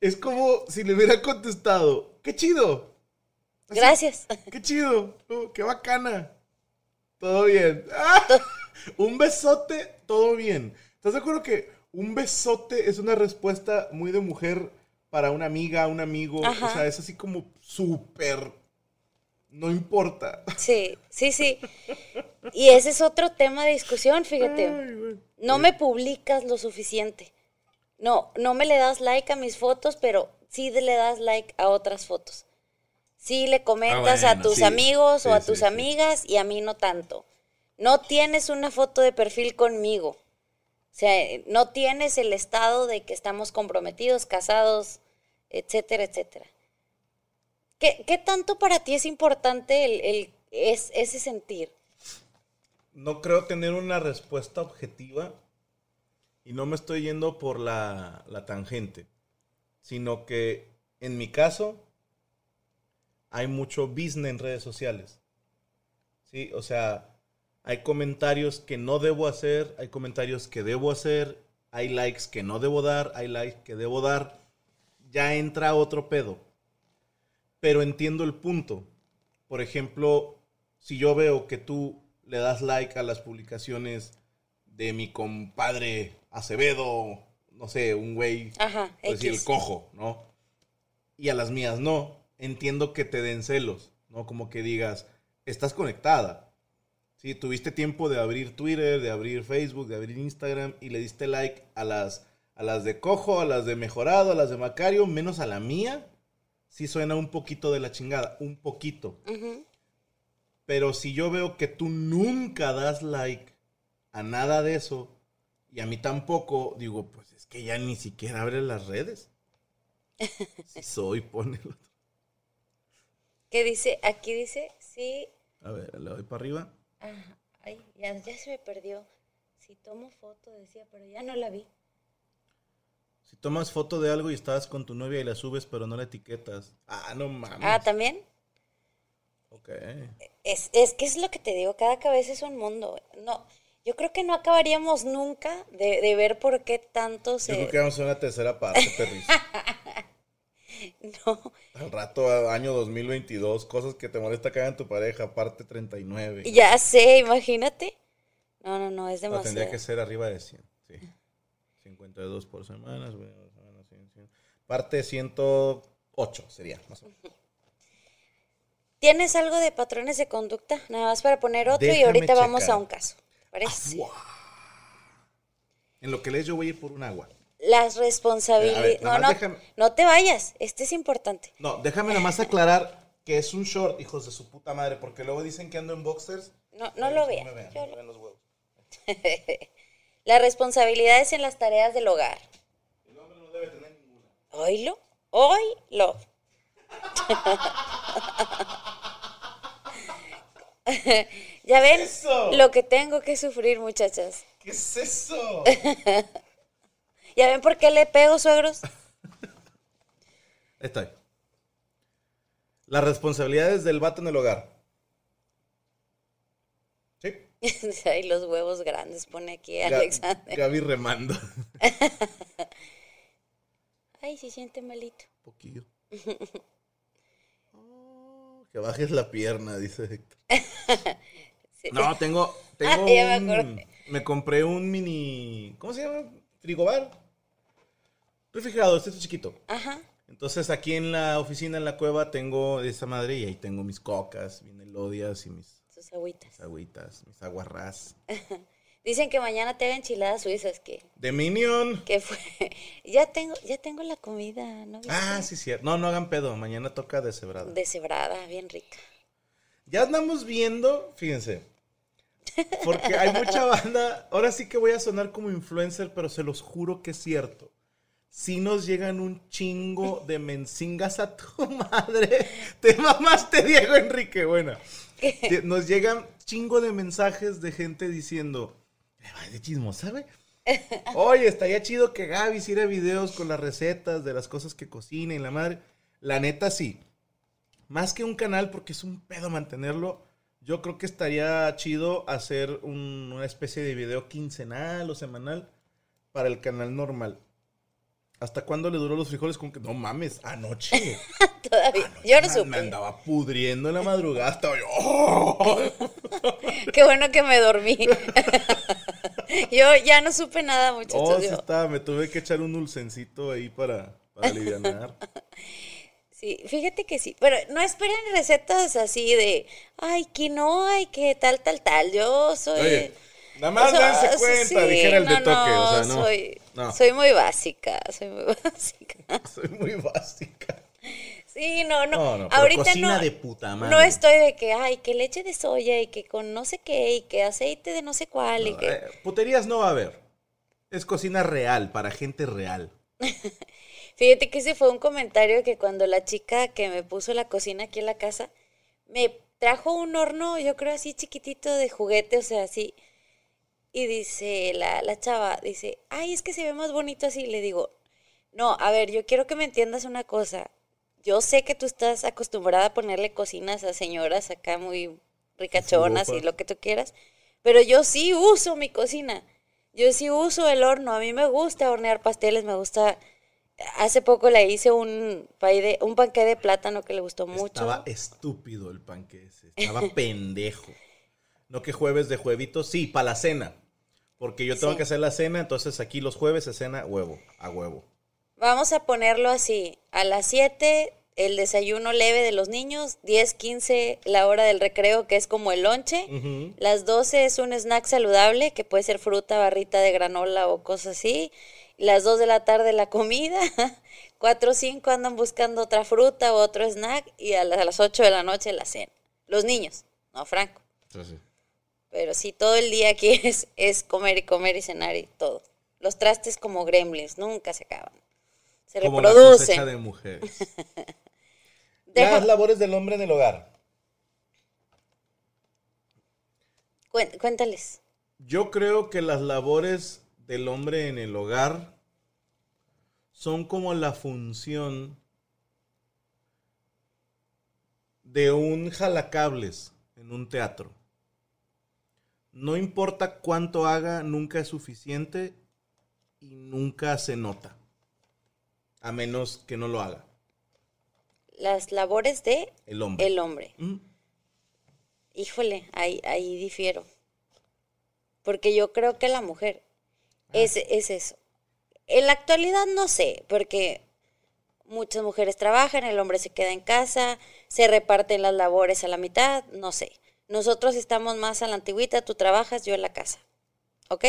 es como si le hubiera contestado, qué chido, Gracias. qué chido, oh, qué bacana, todo bien. ¡Ah! Un besote, todo bien. ¿Estás de acuerdo que un besote es una respuesta muy de mujer para una amiga, un amigo? Ajá. O sea, es así como súper... No importa. Sí, sí, sí. Y ese es otro tema de discusión, fíjate. Ay. No me publicas lo suficiente. No, no me le das like a mis fotos, pero sí le das like a otras fotos. Sí le comentas Ah, a tus sí. amigos Sí, o a sí, tus sí. amigas y a mí no tanto. No tienes una foto de perfil conmigo. O sea, no tienes el estado de que estamos comprometidos, casados, etcétera, etcétera. ¿Qué, qué tanto para ti es importante el, el- es, ese sentir? No creo tener una respuesta objetiva y no me estoy yendo por la, la tangente, sino que en mi caso hay mucho business en redes sociales. Sí, o sea, hay comentarios que no debo hacer, hay comentarios que debo hacer, hay likes que no debo dar, hay likes que debo dar. Ya entra otro pedo. Pero entiendo el punto. Por ejemplo, si yo veo que tú le das like a las publicaciones de mi compadre Acevedo, no sé, un güey, Ajá, sí, el cojo, ¿no? Y a las mías no. Entiendo que te den celos, ¿no? Como que digas, estás conectada. Sí, tuviste tiempo de abrir Twitter, de abrir Facebook, de abrir Instagram y le diste like a las, a las de cojo, a las de mejorado, a las de Macario, menos a la mía. Sí suena un poquito de la chingada, un poquito. Pero si yo veo que tú nunca das like a nada de eso y a mí tampoco, digo, pues es que ya ni siquiera abre las redes. Si soy, ponelo. ¿Qué dice? Aquí dice, sí. A ver, le doy para arriba. Ajá. Ay, ya, ya se me perdió. Si tomo foto, decía, pero ya no la vi. Si tomas foto de algo y estás con tu novia y la subes, pero no la etiquetas. Ah, no mames. Ah, también. Ok. Es, es que es lo que te digo, cada cabeza es un mundo. No, yo creo que no acabaríamos nunca de, de ver por qué tanto Yo se... creo que vamos a una tercera parte, perris. No, Al rato, año 2022, cosas que te molesta que hagan tu pareja, parte 39. ya sé, imagínate. No, no, no, es demasiado. tendría que ser arriba de 100, sí. 52 por semana, bueno, semana, 100, 100. parte 108 sería, más o menos. ¿Tienes algo de patrones de conducta? Nada más para poner otro y ahorita vamos a un caso. ¿Parece? En lo que lees yo voy a ir por un agua. Las responsabilidades... nada No, no, déjame- no te vayas, este es importante. No, déjame nada más aclarar que es un short, hijos de su puta madre, porque luego dicen que ando en boxers. No, no lo vean. me vean, yo no me lo- vean los huevos. Las responsabilidades en las tareas del hogar. El hombre no debe tener ninguna. Oílo, oílo. ya ven lo que tengo que sufrir, muchachas. ¿Qué es eso? ¿Ya ven por qué le pego, suegros? Está. Las responsabilidades del vato en el hogar. Sí. Ay, los huevos grandes, pone aquí Alexander. Gaby remando. Ay, se siente malito. Un poquillo. Oh, que bajes la pierna, dice Héctor. Sí. No, tengo, tengo Ah, ya me un- me compré un mini, ¿cómo se llama? Frigobar. Refrigerador, este es chiquito. Ajá. Entonces aquí en la oficina, en la cueva, tengo esa madre y ahí tengo mis cocas, mis elodias y mis, Sus agüitas. mis agüitas, mis aguarrás. Dicen que mañana te hagan enchiladas suizas, que, De Minion. que fue. ya tengo, ya tengo la comida, ¿no? viste? Ah, sí, cierto. No, no hagan pedo. Mañana toca deshebrada. Deshebrada, bien rica. Ya andamos viendo, fíjense. Porque hay mucha banda. Ahora sí que voy a sonar como influencer, pero se los juro que es cierto. Si nos llegan un chingo de mencingas a tu madre. Te mamaste, Diego Enrique. Buena. Te- Nos llegan chingo de mensajes de gente diciendo. "Ay, de chismosa, güey. Oye, estaría chido que Gaby hiciera videos con las recetas de las cosas que cocina y la madre. La neta, sí. Más que un canal, porque es un pedo mantenerlo, yo creo que estaría chido hacer un- una especie de video quincenal o semanal para el canal normal. ¿Hasta cuándo le duró los frijoles? Como que, no mames, anoche. Todavía. yo no Me- supe. Me andaba pudriendo en la madrugada. Estaba yo, "Oh". Qué bueno que me dormí. yo ya no supe nada, muchachos. Oh, sí estaba. Me tuve que echar un dulcencito ahí para, para alivianar. Sí, fíjate que sí. Pero no esperen recetas así de, ay, quinoa y que tal, tal, tal. Yo soy... Oye, nada más o sea, dense cuenta, sí, dijera el de no, toque. no, o sea, no. Soy, no. soy muy básica, soy muy básica. Soy muy básica. Sí, no, no. No, no, pero Ahorita cocina no. de puta madre. No estoy de que, ay, que leche de soya y que con no sé qué y que aceite de no sé cuál y No, que... eh, puterías no va a haber. Es cocina real, para gente real. Fíjate que ese fue un comentario que cuando la chica que me puso la cocina aquí en la casa me trajo un horno, yo creo así chiquitito de juguete, o sea, así. Y dice la, la chava, dice, ay, es que se ve más bonito así. Le digo, no, a ver, yo quiero que me entiendas una cosa. Yo sé que tú estás acostumbrada a ponerle cocinas a señoras acá muy ricachonas y lo que tú quieras, pero yo sí uso mi cocina. Yo sí uso el horno. A mí me gusta hornear pasteles, me gusta. Hace poco le hice un de, un panqué de plátano que le gustó mucho. Estaba estúpido el panque ese. Estaba pendejo. No que jueves de juevitos. Sí, para la cena. Porque yo tengo Sí. que hacer la cena, entonces aquí los jueves se cena huevo, a huevo. Vamos a ponerlo así. A las 7 el desayuno leve de los niños, 10, 15 la hora del recreo que es como el lonche. Ujú. Las 12 es un snack saludable que puede ser fruta, barrita de granola o cosas así. Las 2 de la tarde la comida. 4 o 5 andan buscando otra fruta o otro snack y a las, a las 8 de la noche la cena. Los niños, no Franco. Pero sí, todo el día aquí es, es comer y comer y cenar y todo. Los trastes como gremlins, nunca se acaban. Se Como reproducen. de mujeres. Deja- Las labores del hombre en el hogar. cuéntales. Yo creo que las labores del hombre en el hogar son como la función de un jalacables en un teatro. No importa cuánto haga, nunca es suficiente y nunca se nota. A menos que no lo haga Las labores de el hombre. el hombre. Mm. Híjole, ahí, ahí difiero. Porque yo creo que la mujer. Es, es eso. En la actualidad no sé, porque muchas mujeres trabajan, el hombre se queda en casa, se reparten las labores a la mitad, no sé. Nosotros estamos más a la antigüita, tú trabajas, yo en la casa. ¿Ok?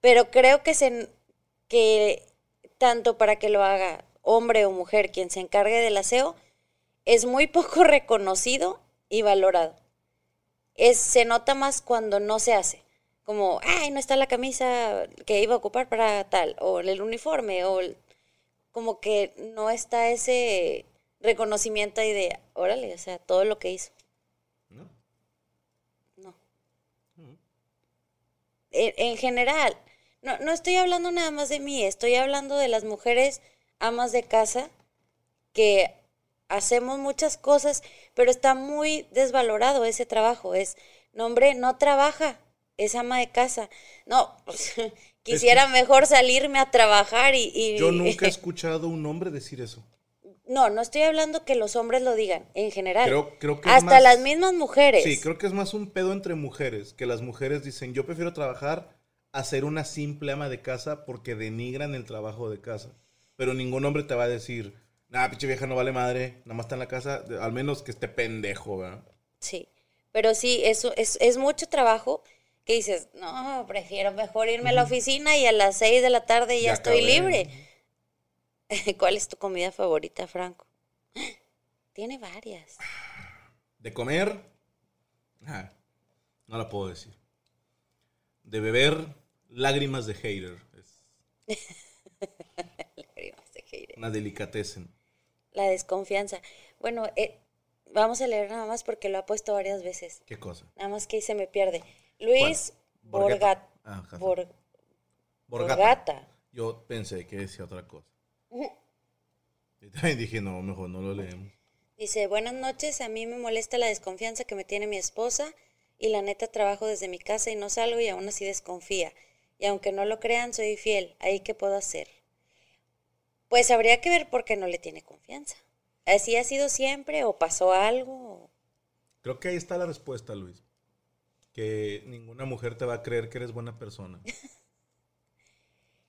Pero creo que, se, que tanto para que lo haga hombre o mujer quien se encargue del aseo, es muy poco reconocido y valorado. Es, se nota más cuando no se hace. Como, ay, no está la camisa que iba a ocupar para tal, o el uniforme, o el- como que no está ese reconocimiento ahí de, órale, o sea, todo lo que hizo. ¿No? No. En, en general, no, no estoy hablando nada más de mí, estoy hablando de las mujeres amas de casa que hacemos muchas cosas, pero está muy desvalorado ese trabajo. Es, no hombre, no trabaja, es ama de casa. No, quisiera mejor salirme a trabajar y... y- Yo nunca he escuchado un hombre decir eso. No, no estoy hablando que los hombres lo digan, en general. Creo- creo que Hasta más- las mismas mujeres. Sí, creo que es más un pedo entre mujeres, que las mujeres dicen, yo prefiero trabajar a ser una simple ama de casa porque denigran el trabajo de casa. Pero ningún hombre te va a decir, Ah, pinche vieja no vale madre. Nada más está en la casa. Al menos que esté pendejo, ¿verdad? Sí, pero sí, eso es, es mucho trabajo que dices, no, prefiero mejor irme a la oficina y a las 6 de la tarde ya, Ya estoy acabé. libre. ¿Cuál es tu comida favorita, Franco? Tiene varias. De comer. ah, no la puedo decir. De beber lágrimas de hater. Lágrimas de Heire. una delicatessen. La desconfianza. Bueno, eh, vamos a leer nada más porque lo ha puesto varias veces. ¿Qué cosa? Nada más que ahí se me pierde. Luis ¿Cuál? Borgata. Borgata. Ah. Bor- Borgata. Borgata. Yo pensé que decía otra cosa. Y también dije, no, mejor no lo leemos. Dice, buenas noches, a mí me molesta la desconfianza que me tiene mi esposa y la neta trabajo desde mi casa y no salgo y aún así desconfía. Y aunque no lo crean, soy fiel. ¿Ahí qué puedo hacer? Pues habría que ver por qué no le tiene confianza. ¿Así ha sido siempre o pasó algo? Creo que ahí está la respuesta, Luis. Que ninguna mujer te va a creer que eres buena persona.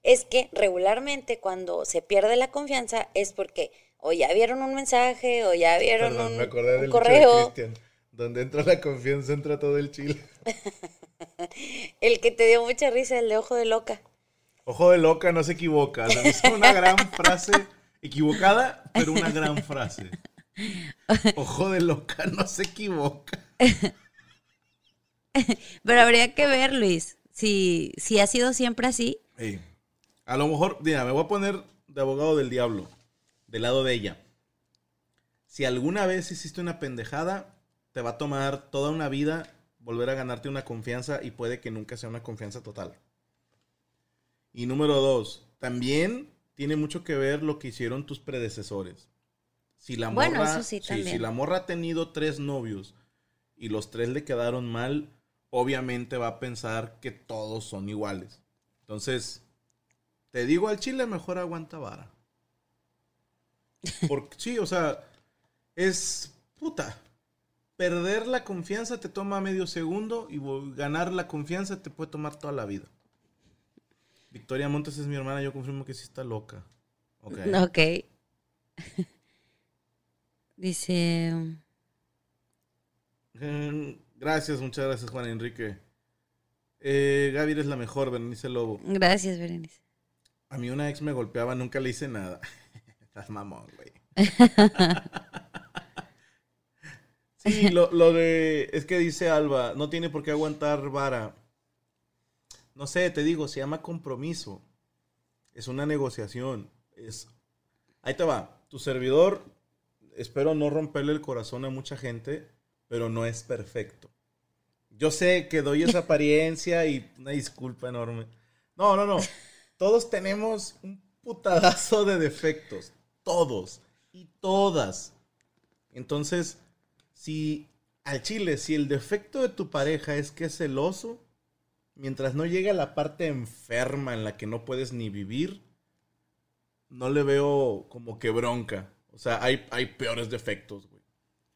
Es que regularmente cuando se pierde la confianza es porque o ya vieron un mensaje o ya vieron Perdón, un, me acordé un del dicho de correo. Donde entra la confianza, entra todo el chile. El que te dio mucha risa, el de ojo de loca. Ojo de loca, no se equivoca. Hizo una gran frase equivocada, pero una gran frase. Ojo de loca, no se equivoca. Pero habría que ver, Luis, si, si ha sido siempre así. A lo mejor, mira, me voy a poner de abogado del diablo, del lado de ella. Si alguna vez hiciste una pendejada, te va a tomar toda una vida volver a ganarte una confianza y puede que nunca sea una confianza total. Y número dos, también tiene mucho que ver lo que hicieron tus predecesores. Si la morra, Bueno, eso sí, también. si la morra ha tenido tres novios y los tres le quedaron mal, obviamente va a pensar que todos son iguales. Entonces, te digo al chile, mejor aguanta vara. Porque sí, o sea, es puta. Perder la confianza te toma medio segundo y ganar la confianza te puede tomar toda la vida. Victoria Montes es mi hermana, yo confirmo que sí está loca. Ok. Ok. Dice, Eh, gracias, muchas gracias, Juan Enrique. Eh, Gaby eres la mejor, Berenice Lobo. gracias, Berenice. A mí una ex me golpeaba, nunca le hice nada. Estás mamón, güey. Sí, lo, lo de. Es que dice Alba, no tiene por qué aguantar vara. No sé, te digo, se llama compromiso. Es una negociación. Es. Ahí te va. Tu servidor, espero no romperle el corazón a mucha gente, pero no es perfecto. Yo sé que doy esa apariencia y una disculpa enorme. No, no, no. Todos tenemos un putadazo de defectos. Todos. Y todas. Entonces, si al chile, si el defecto de tu pareja es que es celoso, mientras no llegue a la parte enferma en la que no puedes ni vivir, no le veo como que bronca. O sea, hay, hay peores defectos, güey.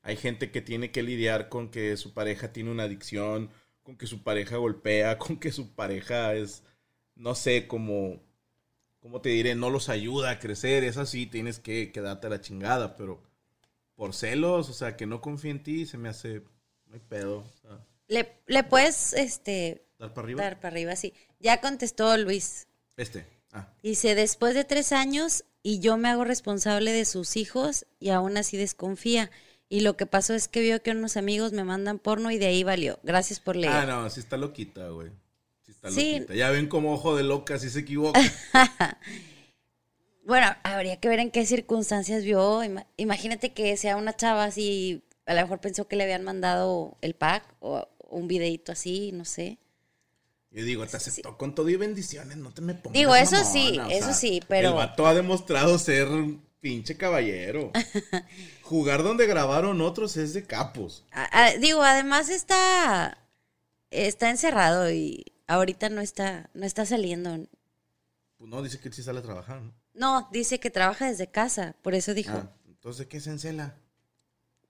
Hay gente que tiene que lidiar con que su pareja tiene una adicción, con que su pareja golpea, con que su pareja es, no sé, como, ¿cómo te diré? No los ayuda a crecer. Es así, tienes que quedarte a la chingada, pero por celos, o sea, que no confíe en ti, se me hace, no hay pedo. O sea, Le, le puedes, este, dar para arriba. dar para arriba, sí. Ya contestó Luis. Este. Ah, Dice, después de tres años y yo me hago responsable de sus hijos y aún así desconfía. Y lo que pasó es que vio que unos amigos me mandan porno y de ahí valió. Gracias por leer. ah, no, sí está loquita, güey. Sí está Sí. loquita. Ya ven como ojo de loca, si se equivoca. Bueno, habría que ver en qué circunstancias vio. Ima- Imagínate que sea una chava así, a lo mejor pensó que le habían mandado el pack o un videito así, no sé. Yo digo, te aceptó con todo y bendiciones, no te me pongas Digo, eso mamona, sí, eso sea, sí, pero- El vato ha demostrado ser pinche caballero. Jugar donde grabaron otros es de capos. Ah, ah, digo, además está, está encerrado y ahorita no está, no está saliendo. Pues no, dice que sí sale a trabajar, ¿no? No, dice que trabaja desde casa, por eso dijo, Ah, entonces, ¿qué se encela?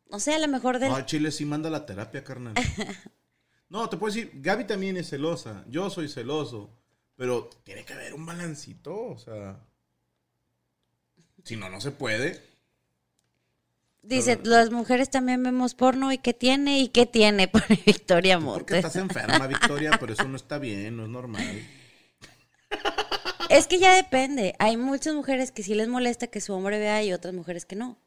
no sé, a lo mejor del... No, Chile sí manda la terapia, carnal. No, te puedo decir, Gaby también es celosa. Yo soy celoso. Pero tiene que haber un balancito, o sea. Si no, no se puede. Dice, Pero- las mujeres también vemos porno y qué tiene y qué tiene, pone Victoria Porque Montes. estás enferma, Victoria, pero eso no está bien, no es normal. Es que ya depende. Hay muchas mujeres que sí les molesta que su hombre vea y otras mujeres que no.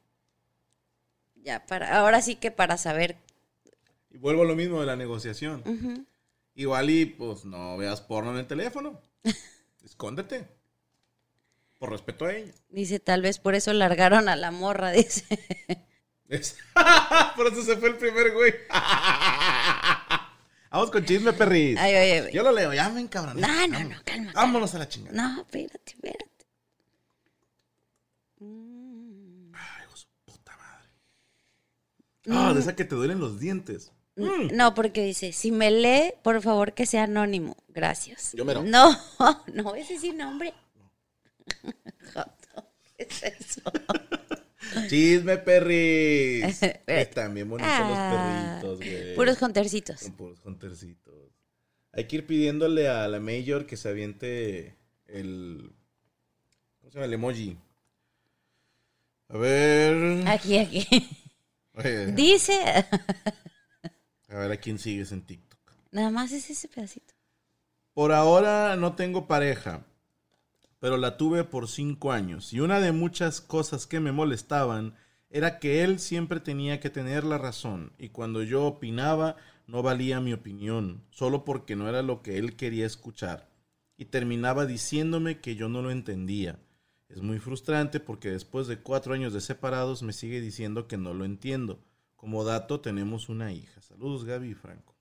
Ya, para, ahora sí que para saber. Y vuelvo a lo mismo de la negociación. Igual y pues no veas porno en el teléfono. Escóndete. Por respeto a ella. Dice, tal vez por eso largaron a la morra, dice. Es- Por eso se fue el primer güey. Vamos con chisme, perris. Ay, oye, oye. Yo lo leo, ya me cabrón. No, no, no, cálmate. Vámonos a la chingada. No, espérate, espérate. Mm. Ay, su puta madre. Ah, de esa que te duelen los dientes. Mm. No, porque dice, si me lee, por favor que sea anónimo. Gracias. Yo mero. No, no, ese sí nombre. ¿Qué es eso? Chisme, perris. Están bien bonitos Ah, los perritos, güey. Puros huntercitos. Puros huntercitos. Hay que ir pidiéndole a la Major que se aviente el. ¿Cómo se llama? El emoji. A ver. Aquí, aquí. Oye, Dice, a ver a quién sigues en TikTok. nada más es ese pedacito. Por ahora no tengo pareja, pero la tuve por cinco años. Y una de muchas cosas que me molestaban era que él siempre tenía que tener la razón. Y cuando yo opinaba, no valía mi opinión, solo porque no era lo que él quería escuchar. Y terminaba diciéndome que yo no lo entendía. Es muy frustrante porque después de cuatro años de separados me sigue diciendo que no lo entiendo. Como dato, tenemos una hija. Saludos, Gaby y Franco.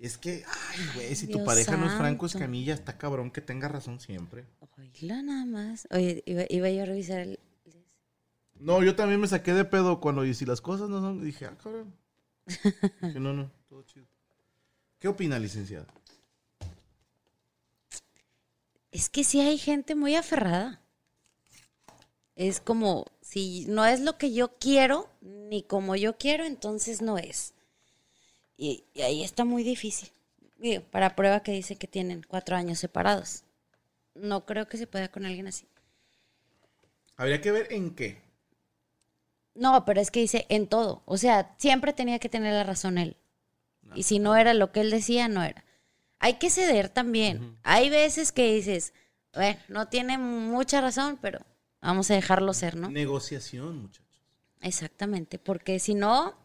Es que, ay, güey, si tu pareja no es Franco. Escamilla, está cabrón que tenga razón siempre. Oíla nada más. Oye, iba, iba yo a revisar el... No, yo también me saqué de pedo cuando, y si las cosas no son, dije, ah, cabrón. Dije, no, no, todo chido. ¿Qué opina, licenciada? Es que sí hay gente muy aferrada. Es como, si no es lo que yo quiero, ni como yo quiero, entonces no es. Y, y ahí está muy difícil. Digo, para prueba que dice que tienen cuatro años separados. No creo que se pueda con alguien así. Habría que ver en qué. No, pero es que dice en todo. O sea, siempre tenía que tener la razón él. Y si no era lo que él decía, no era. Hay que ceder también. Hay veces que dices, bueno, no tiene mucha razón, pero vamos a dejarlo ser, ¿no? Negociación, muchachos. Exactamente, porque si no,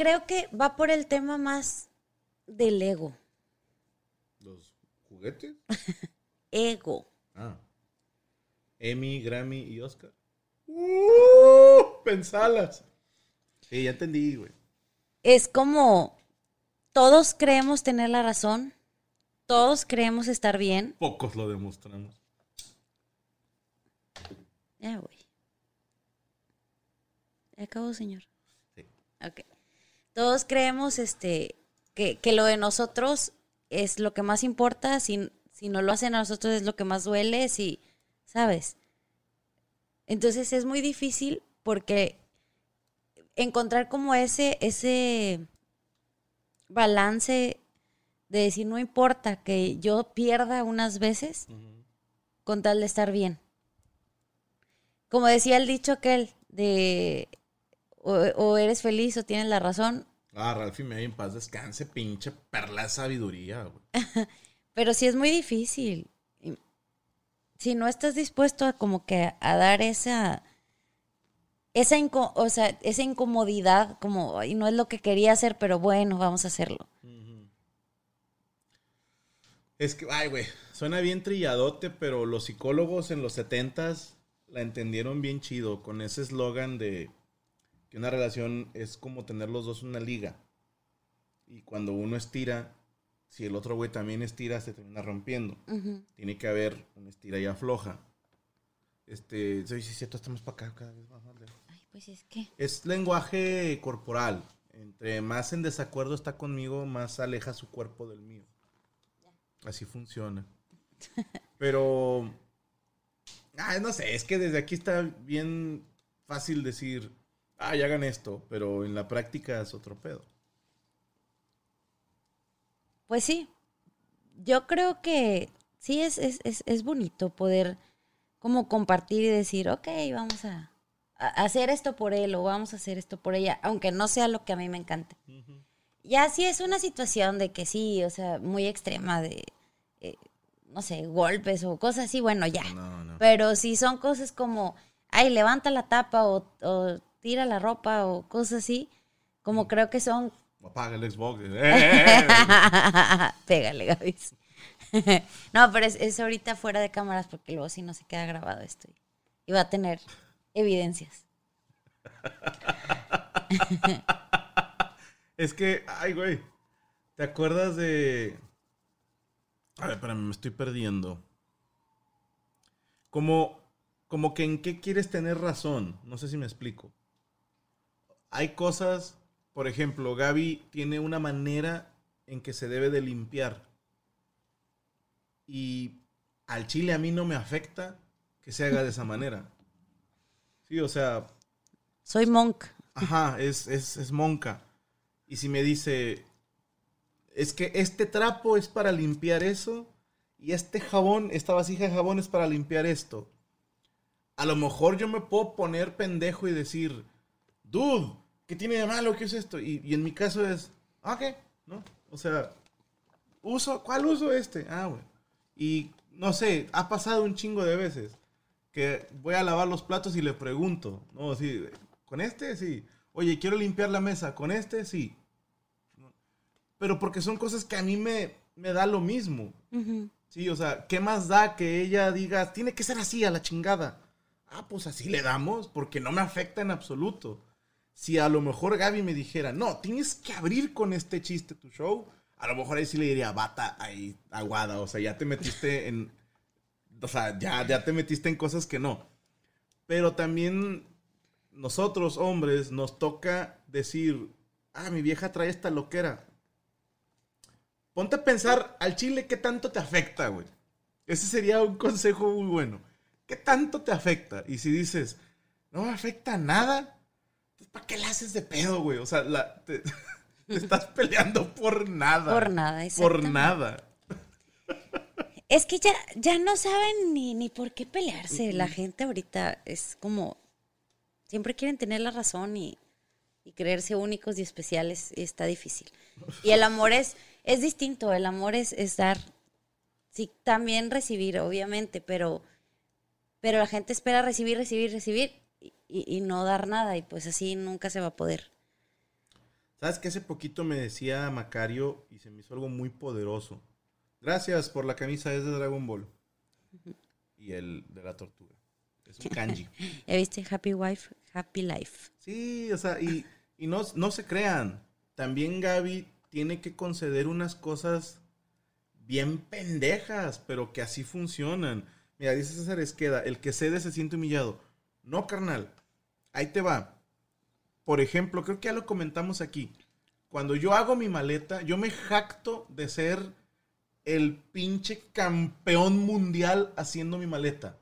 creo que va por el tema más del ego. ¿Los juguetes? Ego. Ah. Emmy, Grammy y Oscar. ¡Uh! Pensalas. Sí, ya entendí, güey. Es como todos creemos tener la razón, todos creemos estar bien. Pocos lo demostramos. Ya, güey. Ya acabó, señor. Sí. Ok. Todos creemos este, que, que lo de nosotros es lo que más importa. Si, si no lo hacen a nosotros es lo que más duele. Si, ¿sabes? Entonces es muy difícil porque encontrar como ese, ese balance de decir no importa que yo pierda unas veces con tal de estar bien. Como decía el dicho aquel de o, o eres feliz o tienes la razón, Ah, Ralphie May en paz descanse, pinche perla de sabiduría, güey. pero sí es muy difícil. Y Si no estás dispuesto a como que a dar esa esa inco- o sea, esa incomodidad como "Ay, no es lo que quería hacer, pero bueno, vamos a hacerlo. Es que, ay, güey, suena bien trilladote, pero los psicólogos en los setentas la entendieron bien chido con ese eslogan de que una relación es como tener los dos una liga. Y cuando uno estira, si el otro güey también estira, se termina rompiendo. Tiene que haber un estira y afloja. Este, sí, sí, cierto, estamos para acá cada vez más lejos. Ay, pues es que Es lenguaje corporal. Entre más en desacuerdo está conmigo, más aleja su cuerpo del mío. Así funciona. Pero, ah, no sé, es que desde aquí está bien fácil decir, ah, ya hagan esto, pero en la práctica es otro pedo. Pues sí, yo creo que sí es, es, es, es bonito poder como compartir y decir, ok, vamos a, a- hacer esto por él o vamos a hacer esto por ella, aunque no sea lo que a mí me encante. Ya si es una situación de que sí, o sea, muy extrema de, eh, no sé, golpes o cosas así, bueno, ya. No, no. Pero si son cosas como, ay, levanta la tapa o, o tira la ropa o cosas así, como creo que son Apaga el Xbox. ¡Eh! Pégale, Gaby. no, pero es, es ahorita fuera de cámaras porque luego si no se queda grabado esto. Y va a tener evidencias. Es que, ay, güey. ¿Te acuerdas de. A ver, espérame, me estoy perdiendo. Como, como que en qué quieres tener razón. No sé si me explico. Hay cosas, por ejemplo, Gaby tiene una manera en que se debe de limpiar. Y al chile a mí no me afecta que se haga de esa manera. Sí, o sea, Soy monk. Ajá, es, es, es monca. Y si me dice, es que este trapo es para limpiar eso y este jabón, esta vasija de jabón es para limpiar esto. A lo mejor yo me puedo poner pendejo y decir, dude, ¿qué tiene de malo? ¿Qué es esto? Y, y en mi caso es, "Ah, ok, ¿no? O sea, uso, ¿cuál uso este? Ah, güey. Y no sé, ha pasado un chingo de veces que voy a lavar los platos y le pregunto, no, sí, con este sí. Oye, quiero limpiar la mesa, con este sí. Pero porque son cosas que a mí me, me da lo mismo. Sí, o sea, ¿qué más da que ella diga, tiene que ser así a la chingada? Ah, pues así le damos, porque no me afecta en absoluto. Si a lo mejor Gaby me dijera, no, tienes que abrir con este chiste tu show, a lo mejor ahí sí le diría, bata, ahí, aguada, o sea, ya te metiste en, o sea, ya, ya te metiste en cosas que no. Pero también nosotros, hombres, nos toca decir, ah, mi vieja trae esta loquera. Ponte a pensar al chile qué tanto te afecta, güey. Ese sería un consejo muy bueno. ¿Qué tanto te afecta? Y si dices, no me afecta nada, ¿para qué la haces de pedo, güey? O sea, la- te, te estás peleando por nada. Por nada, Por nada. Es que ya, ya no saben ni, ni por qué pelearse. La gente ahorita es como, siempre quieren tener la razón y, y creerse únicos y especiales. Y está difícil. Y el amor es, es distinto. El amor es, es dar, sí, también recibir, obviamente, pero, pero la gente espera recibir, recibir, recibir y, no dar nada. Y pues así nunca se va a poder. ¿Sabes que hace poquito me decía Macario y se me hizo algo muy poderoso? Gracias por la camisa, es de Dragon Ball. Y el de la tortuga. Es un kanji. ¿Ya viste? Happy Wife, Happy Life. Sí, o sea, y, y no, no se crean. También Gaby tiene que conceder unas cosas bien pendejas, pero que así funcionan. Mira, dice César Esqueda, el que cede se siente humillado. No, carnal. Ahí te va. Por ejemplo, creo que ya lo comentamos aquí. Cuando yo hago mi maleta, yo me jacto de ser el pinche campeón mundial haciendo mi maleta.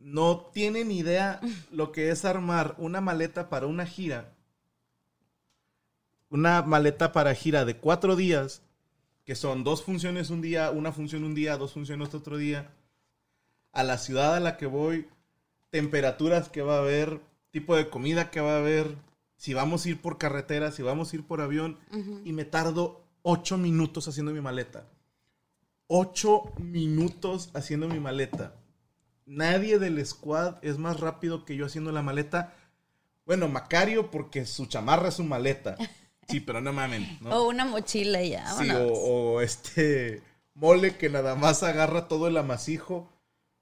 No tienen idea lo que es armar una maleta para una gira. Una maleta para gira de cuatro días, que son dos funciones un día, una función un día, dos funciones otro día. A la ciudad a la que voy, temperaturas que va a haber, tipo de comida que va a haber, si vamos a ir por carretera, si vamos a ir por avión, y me tardo ocho minutos haciendo mi maleta. Ocho minutos haciendo mi maleta. Nadie del squad es más rápido que yo haciendo la maleta. Bueno, Macario porque su chamarra es su maleta. Sí, pero no mamen. ¿no? O una mochila ya. Sí, o, o este mole que nada más agarra todo el amasijo,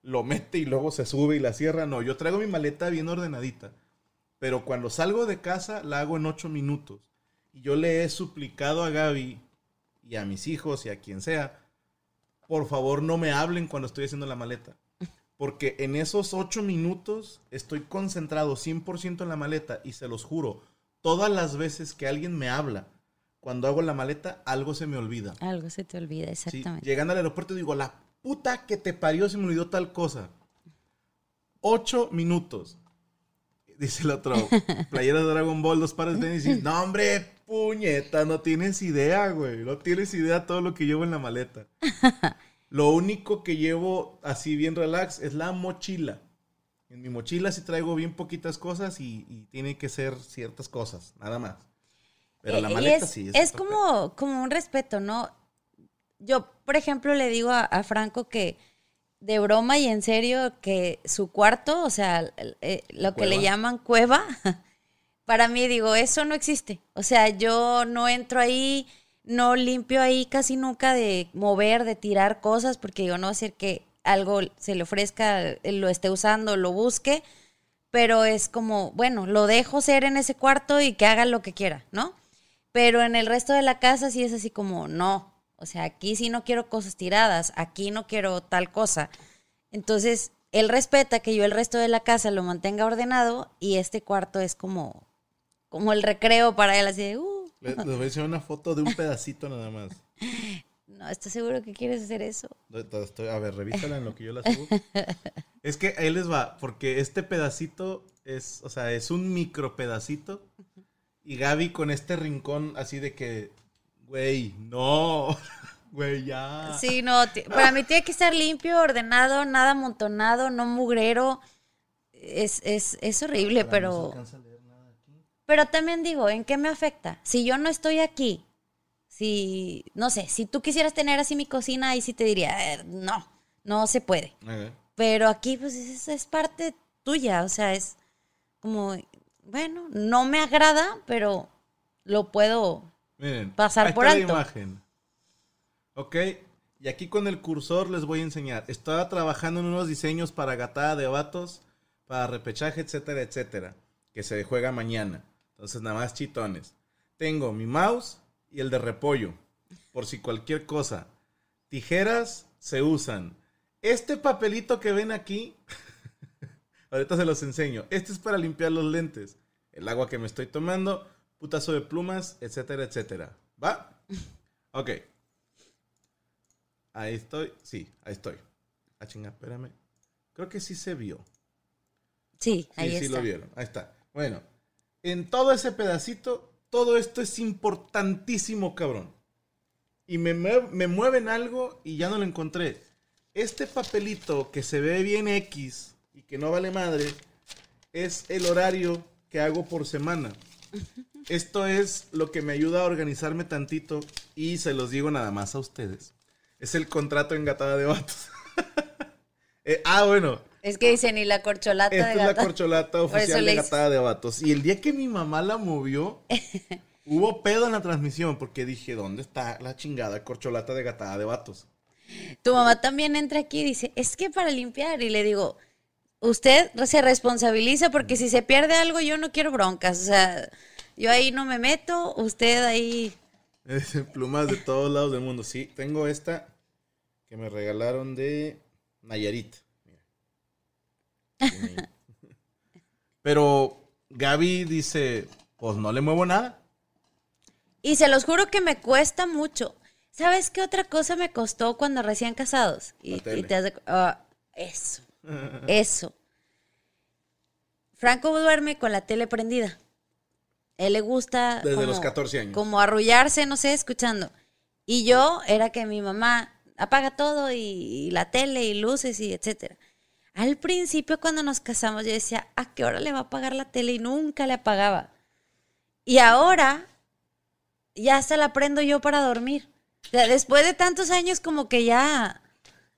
lo mete y luego se sube y la cierra. No, yo traigo mi maleta bien ordenadita. Pero cuando salgo de casa la hago en ocho minutos. Y yo le he suplicado a Gaby y a mis hijos y a quien sea, por favor no me hablen cuando estoy haciendo la maleta. Porque en esos ocho minutos estoy concentrado 100% en la maleta y se los juro, todas las veces que alguien me habla cuando hago la maleta, algo se me olvida. Algo se te olvida, Sí, exactamente. llegando al aeropuerto digo, la puta que te parió se me olvidó tal cosa. Ocho minutos. Dice el otro, playera de Dragon Ball, dos pares de tenis. y, No, hombre, puñeta, no tienes idea, güey. No tienes idea todo lo que llevo en la maleta. Lo único que llevo así bien relax es la mochila. En mi mochila sí traigo bien poquitas cosas y, y tiene que ser ciertas cosas, nada más. Pero la Eh, y maleta es, sí. Es otro como, como un respeto, ¿no? Yo, por ejemplo, le digo a, a Franco que de broma y en serio que su cuarto, o sea, eh, lo que le llaman cueva, para mí digo, eso no existe. O sea, yo no entro ahí, no limpio ahí casi nunca de mover, de tirar cosas, porque yo no ser que algo se le ofrezca, eh, lo esté usando, lo busque, pero es como, bueno, lo dejo ser en ese cuarto y que haga lo que quiera, ¿no? Pero en el resto de la casa sí es así como, no, o sea, aquí sí no quiero cosas tiradas, aquí no quiero tal cosa. Entonces, él respeta que yo el resto de la casa lo mantenga ordenado y este cuarto es como, como el recreo para él, así de, uh, Le- Les voy a enseñar una foto de un pedacito nada más. no, ¿estás seguro que quieres hacer eso? Estoy- a ver, revísala en lo que yo la subo. Es que ahí les va, porque este pedacito es, o sea, es un micro pedacito. Y Gaby con este rincón así de que, güey, no, güey, ya. Sí, no, para mí tiene que estar limpio, ordenado, nada amontonado, no mugrero. Es, es, es horrible, No se pero... alcanza a leer nada aquí. Pero también digo, ¿en qué me afecta? Si yo no estoy aquí, si, no sé, si tú quisieras tener así mi cocina, ahí sí te diría, "Eh, no, no se puede. Pero aquí, pues, es, es parte tuya, o sea, es como, bueno, no me agrada, pero lo puedo... Miren, Pasar por alto. la imagen. Ok, y aquí con el cursor les voy a enseñar. Estaba trabajando en unos diseños para gatada de vatos, para repechaje, etcétera, etcétera, que se juega mañana. Entonces, nada más chitones. Tengo mi mouse y el de repollo, por si cualquier cosa. Tijeras se usan. Este papelito que ven aquí, ahorita se los enseño. Este es para limpiar los lentes. El agua que me estoy tomando, putazo de plumas, etcétera, etcétera. ¿Va? Ok. Ahí estoy. Sí, ahí estoy. Ah, chinga, espérame. Creo que sí se vio. Sí, Sí, ahí sí está. lo vieron. Ahí está. Bueno, en todo ese pedacito, todo esto es importantísimo, cabrón. Y me, mue- me mueven algo y ya no lo encontré. Este papelito que se ve bien X y que no vale madre, es el horario que hago por semana. Esto es lo que me ayuda a organizarme tantito y se los digo nada más a ustedes. Es el contrato engatada de vatos. Eh, ah, bueno, Es que dicen, y la corcholata esta de es la corcholata oficial de Gatada de Vatos. Y el día que mi mamá la movió, hubo pedo en la transmisión porque dije, ¿dónde está la chingada corcholata de Gatada de Vatos? Tu mamá también entra aquí y dice, es que para limpiar. Y le digo, usted se responsabiliza porque si se pierde algo yo no quiero broncas. O sea, yo ahí no me meto, usted ahí... Plumas de todos lados del mundo. Sí, tengo esta que me regalaron de Nayarit. Mira. Pero Gaby dice, pues no le muevo nada. Y se los juro que me cuesta mucho. ¿Sabes qué otra cosa me costó cuando recién casados? Y, te ah, eso, eso. Franco duerme con la tele prendida. Él le gusta... Desde los 14 años. Como arrullarse, no sé, escuchando. Y yo era que mi mamá apaga todo y, y la tele y luces y etcétera. Al principio cuando nos casamos yo decía, ¿a qué hora le va a apagar la tele? Y nunca le apagaba. Y ahora ya hasta la prendo yo para dormir. O sea, después de tantos años como que ya,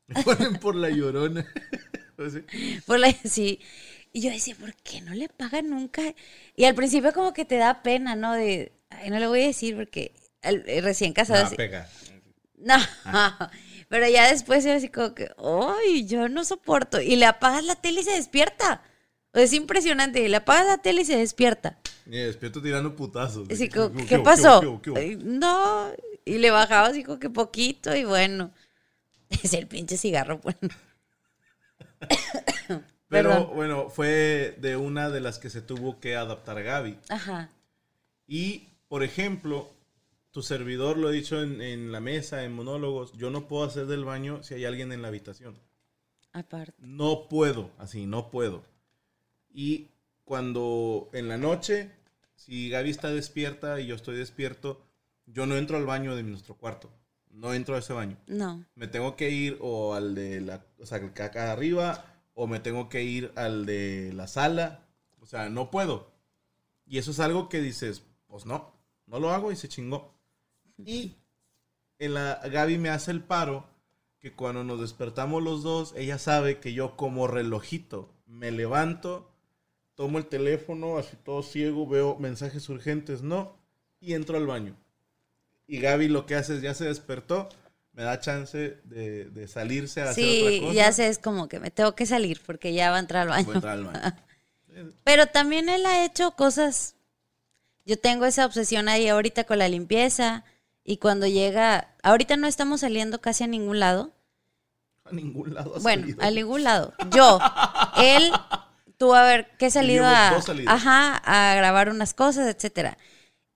ponen por la llorona. Por la, sí. Y yo decía, ¿por qué no le apagan nunca? Y al principio como que te da pena, ¿no? De, ay, no le voy a decir porque eh, recién casado. No, sí. pega. No, Ah. pero ya después era así como que, ¡ay, yo no soporto! Y le apagas la tele y se despierta. Es impresionante, le apagas la tele y se despierta. Y despierto tirando putazos. Así ¿Qué- como, qué- ¿qué qué- pasó? qué- qué- qué- Ay, No, y le bajaba así como que poquito y bueno. Es el pinche cigarro, pues. Pero Perdón. bueno, fue de una de las que se tuvo que adaptar Gaby. Ajá. Y, por ejemplo, tu servidor, lo he dicho en, en la mesa, en monólogos, yo no puedo hacer del baño si hay alguien en la habitación. Aparte. No puedo, así, no puedo. Y cuando en la noche, si Gaby está despierta y yo estoy despierto, yo no entro al baño de nuestro cuarto. No entro a ese baño. No. Me tengo que ir o al de la, o sea, acá arriba o me tengo que ir al de la sala. O sea, no puedo. Y eso es algo que dices, pues no, no lo hago y se chingó. Y en la, Gaby me hace el paro que cuando nos despertamos los dos, ella sabe que yo como relojito me levanto, tomo el teléfono, así todo ciego, veo mensajes urgentes, no, y entro al baño. Y Gaby lo que hace es, ya se despertó, me da chance de, de salirse a hacer otra Sí, cosa. ya sé, es como que me tengo que salir porque ya va a entrar al baño. Voy a entrar al baño. Pero también él ha hecho cosas. Yo tengo esa obsesión ahí ahorita con la limpieza. Y cuando llega. Ahorita no estamos saliendo casi a ningún lado. A ningún lado ha Bueno, salido. a ningún lado. Yo. Él tuvo a ver que he salido a. Ajá, a grabar unas cosas, etcétera.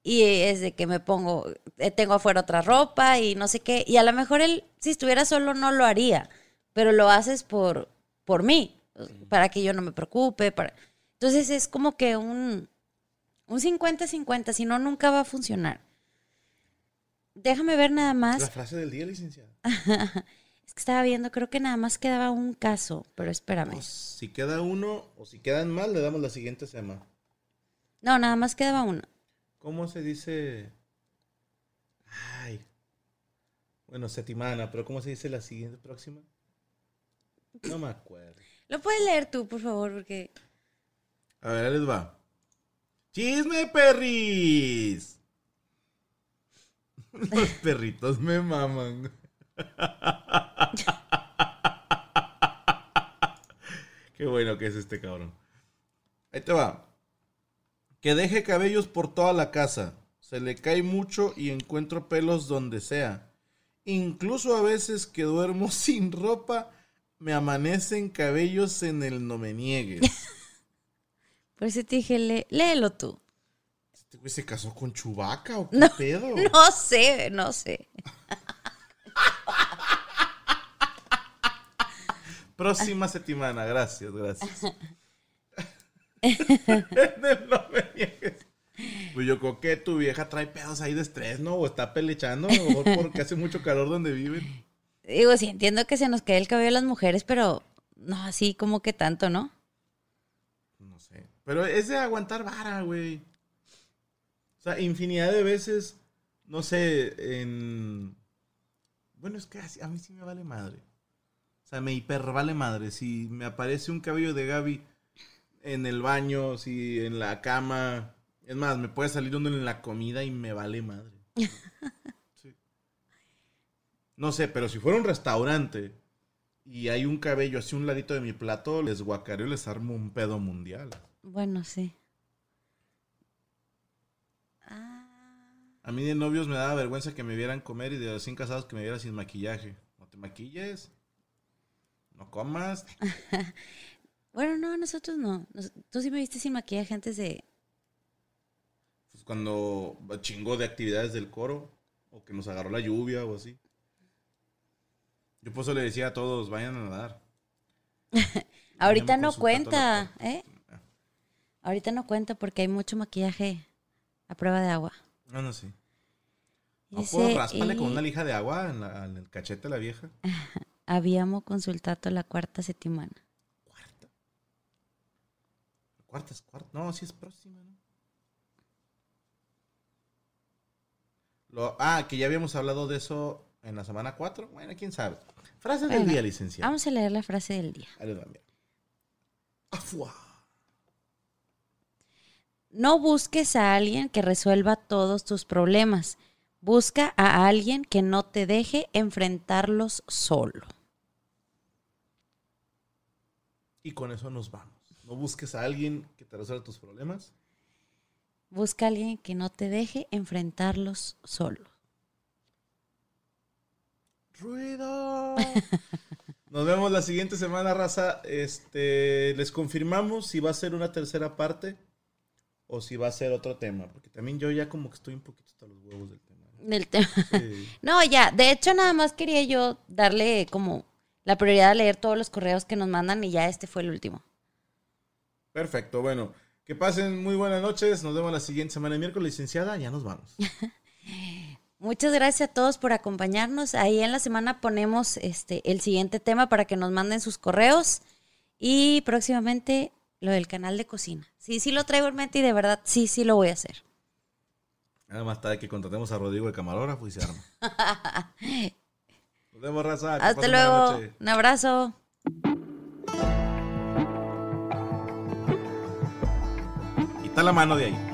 Y es de que me pongo. eh, Tengo afuera otra ropa y no sé qué. Y a lo mejor él, si estuviera solo, no lo haría. Pero lo haces por, por mí. Para que yo no me preocupe. Para... Entonces es como que un. Un 50-50. Si no, nunca va a funcionar. Déjame ver nada más. La frase del día, licenciada. Es que estaba viendo, creo que nada más quedaba un caso, pero espérame. Pues, si queda uno o si quedan mal, le damos la siguiente semana. No, nada más quedaba uno. ¿Cómo se dice? Ay. Bueno, setimana, pero ¿cómo se dice la siguiente próxima? No me acuerdo. Lo puedes leer tú, por favor, porque A ver, ahí les va. ¡Chisme, perris! Los perritos me maman. Qué bueno que es este cabrón. Ahí te va. Que deje cabellos por toda la casa. Se le cae mucho y encuentro pelos donde sea. Incluso a veces que duermo sin ropa, me amanecen cabellos en el no me niegues. por eso te dije, lé- léelo tú. ¿Este güey se casó con Chubaca o qué No, pedo? No sé, no sé. Próxima semana, gracias, gracias. no me niegues. Pues yo creo que tu vieja trae pedos ahí de estrés, ¿no? O está pelechando, mejor porque hace mucho calor donde viven. Digo, sí, entiendo que se nos cae el cabello a las mujeres, pero no así como que tanto, ¿no? No sé. Pero es de aguantar vara, güey. O sea, infinidad de veces, no sé, en... Bueno, es que a mí sí me vale madre. O sea, me hiper vale madre. Si me aparece un cabello de Gaby en el baño, si en la cama... Es más, me puede salir uno en la comida y me vale madre. Sí. No sé, pero si fuera un restaurante y hay un cabello así un ladito de mi plato, les guacareo y les armo un pedo mundial. Bueno, sí. Ah, A mí de novios me daba vergüenza que me vieran comer y de recién casados que me vieran sin maquillaje. No te maquilles. No comas. Bueno, no, nosotros no. Nos- Tú sí me viste sin maquillaje antes de... Pues cuando chingó de actividades del coro. O que nos agarró la lluvia o así. Yo por eso le decía a todos, vayan a nadar. Ahorita no cuenta, ¿eh? Ahorita no cuenta porque hay mucho maquillaje a prueba de agua. No, no, sí. No, Dice, pues, ráspale con una lija de agua en, la- en el cachete a la vieja. Habíamos consultado la cuarta semana. Cuarta. Cuarta es cuarta. No, sí es próxima, ¿no? Lo, ah, que ya habíamos hablado de eso en la semana 4. Bueno, quién sabe. Frase del día, licenciado. Vamos a leer la frase del día. Ahí. Afua. No busques a alguien que resuelva todos tus problemas. Busca a alguien que no te deje enfrentarlos solo. Y con eso nos vamos. No busques a alguien que te resuelva tus problemas. Busca a alguien que no te deje enfrentarlos solo. ¡Ruido! Nos vemos la siguiente semana, raza. Este, les confirmamos si va a ser una tercera parte o si va a ser otro tema. Porque también yo ya como que estoy un poquito hasta los huevos del tema. Del tema. Sí. No, ya, de hecho nada más quería yo darle como la prioridad a leer todos los correos que nos mandan y ya este fue el último. Perfecto, bueno. Que pasen muy buenas noches. Nos vemos la siguiente semana miércoles, licenciada. Ya nos vamos. Muchas gracias a todos por acompañarnos. Ahí en la semana ponemos este el siguiente tema para que nos manden sus correos Y próximamente lo del canal de cocina. Sí, sí lo traigo en mente y de verdad sí, sí lo voy a hacer. Nada más tarde que contratemos a Rodrigo de camarógrafo y se arma. Nos vemos, raza. Hasta luego. Un abrazo. Quita la mano de ahí.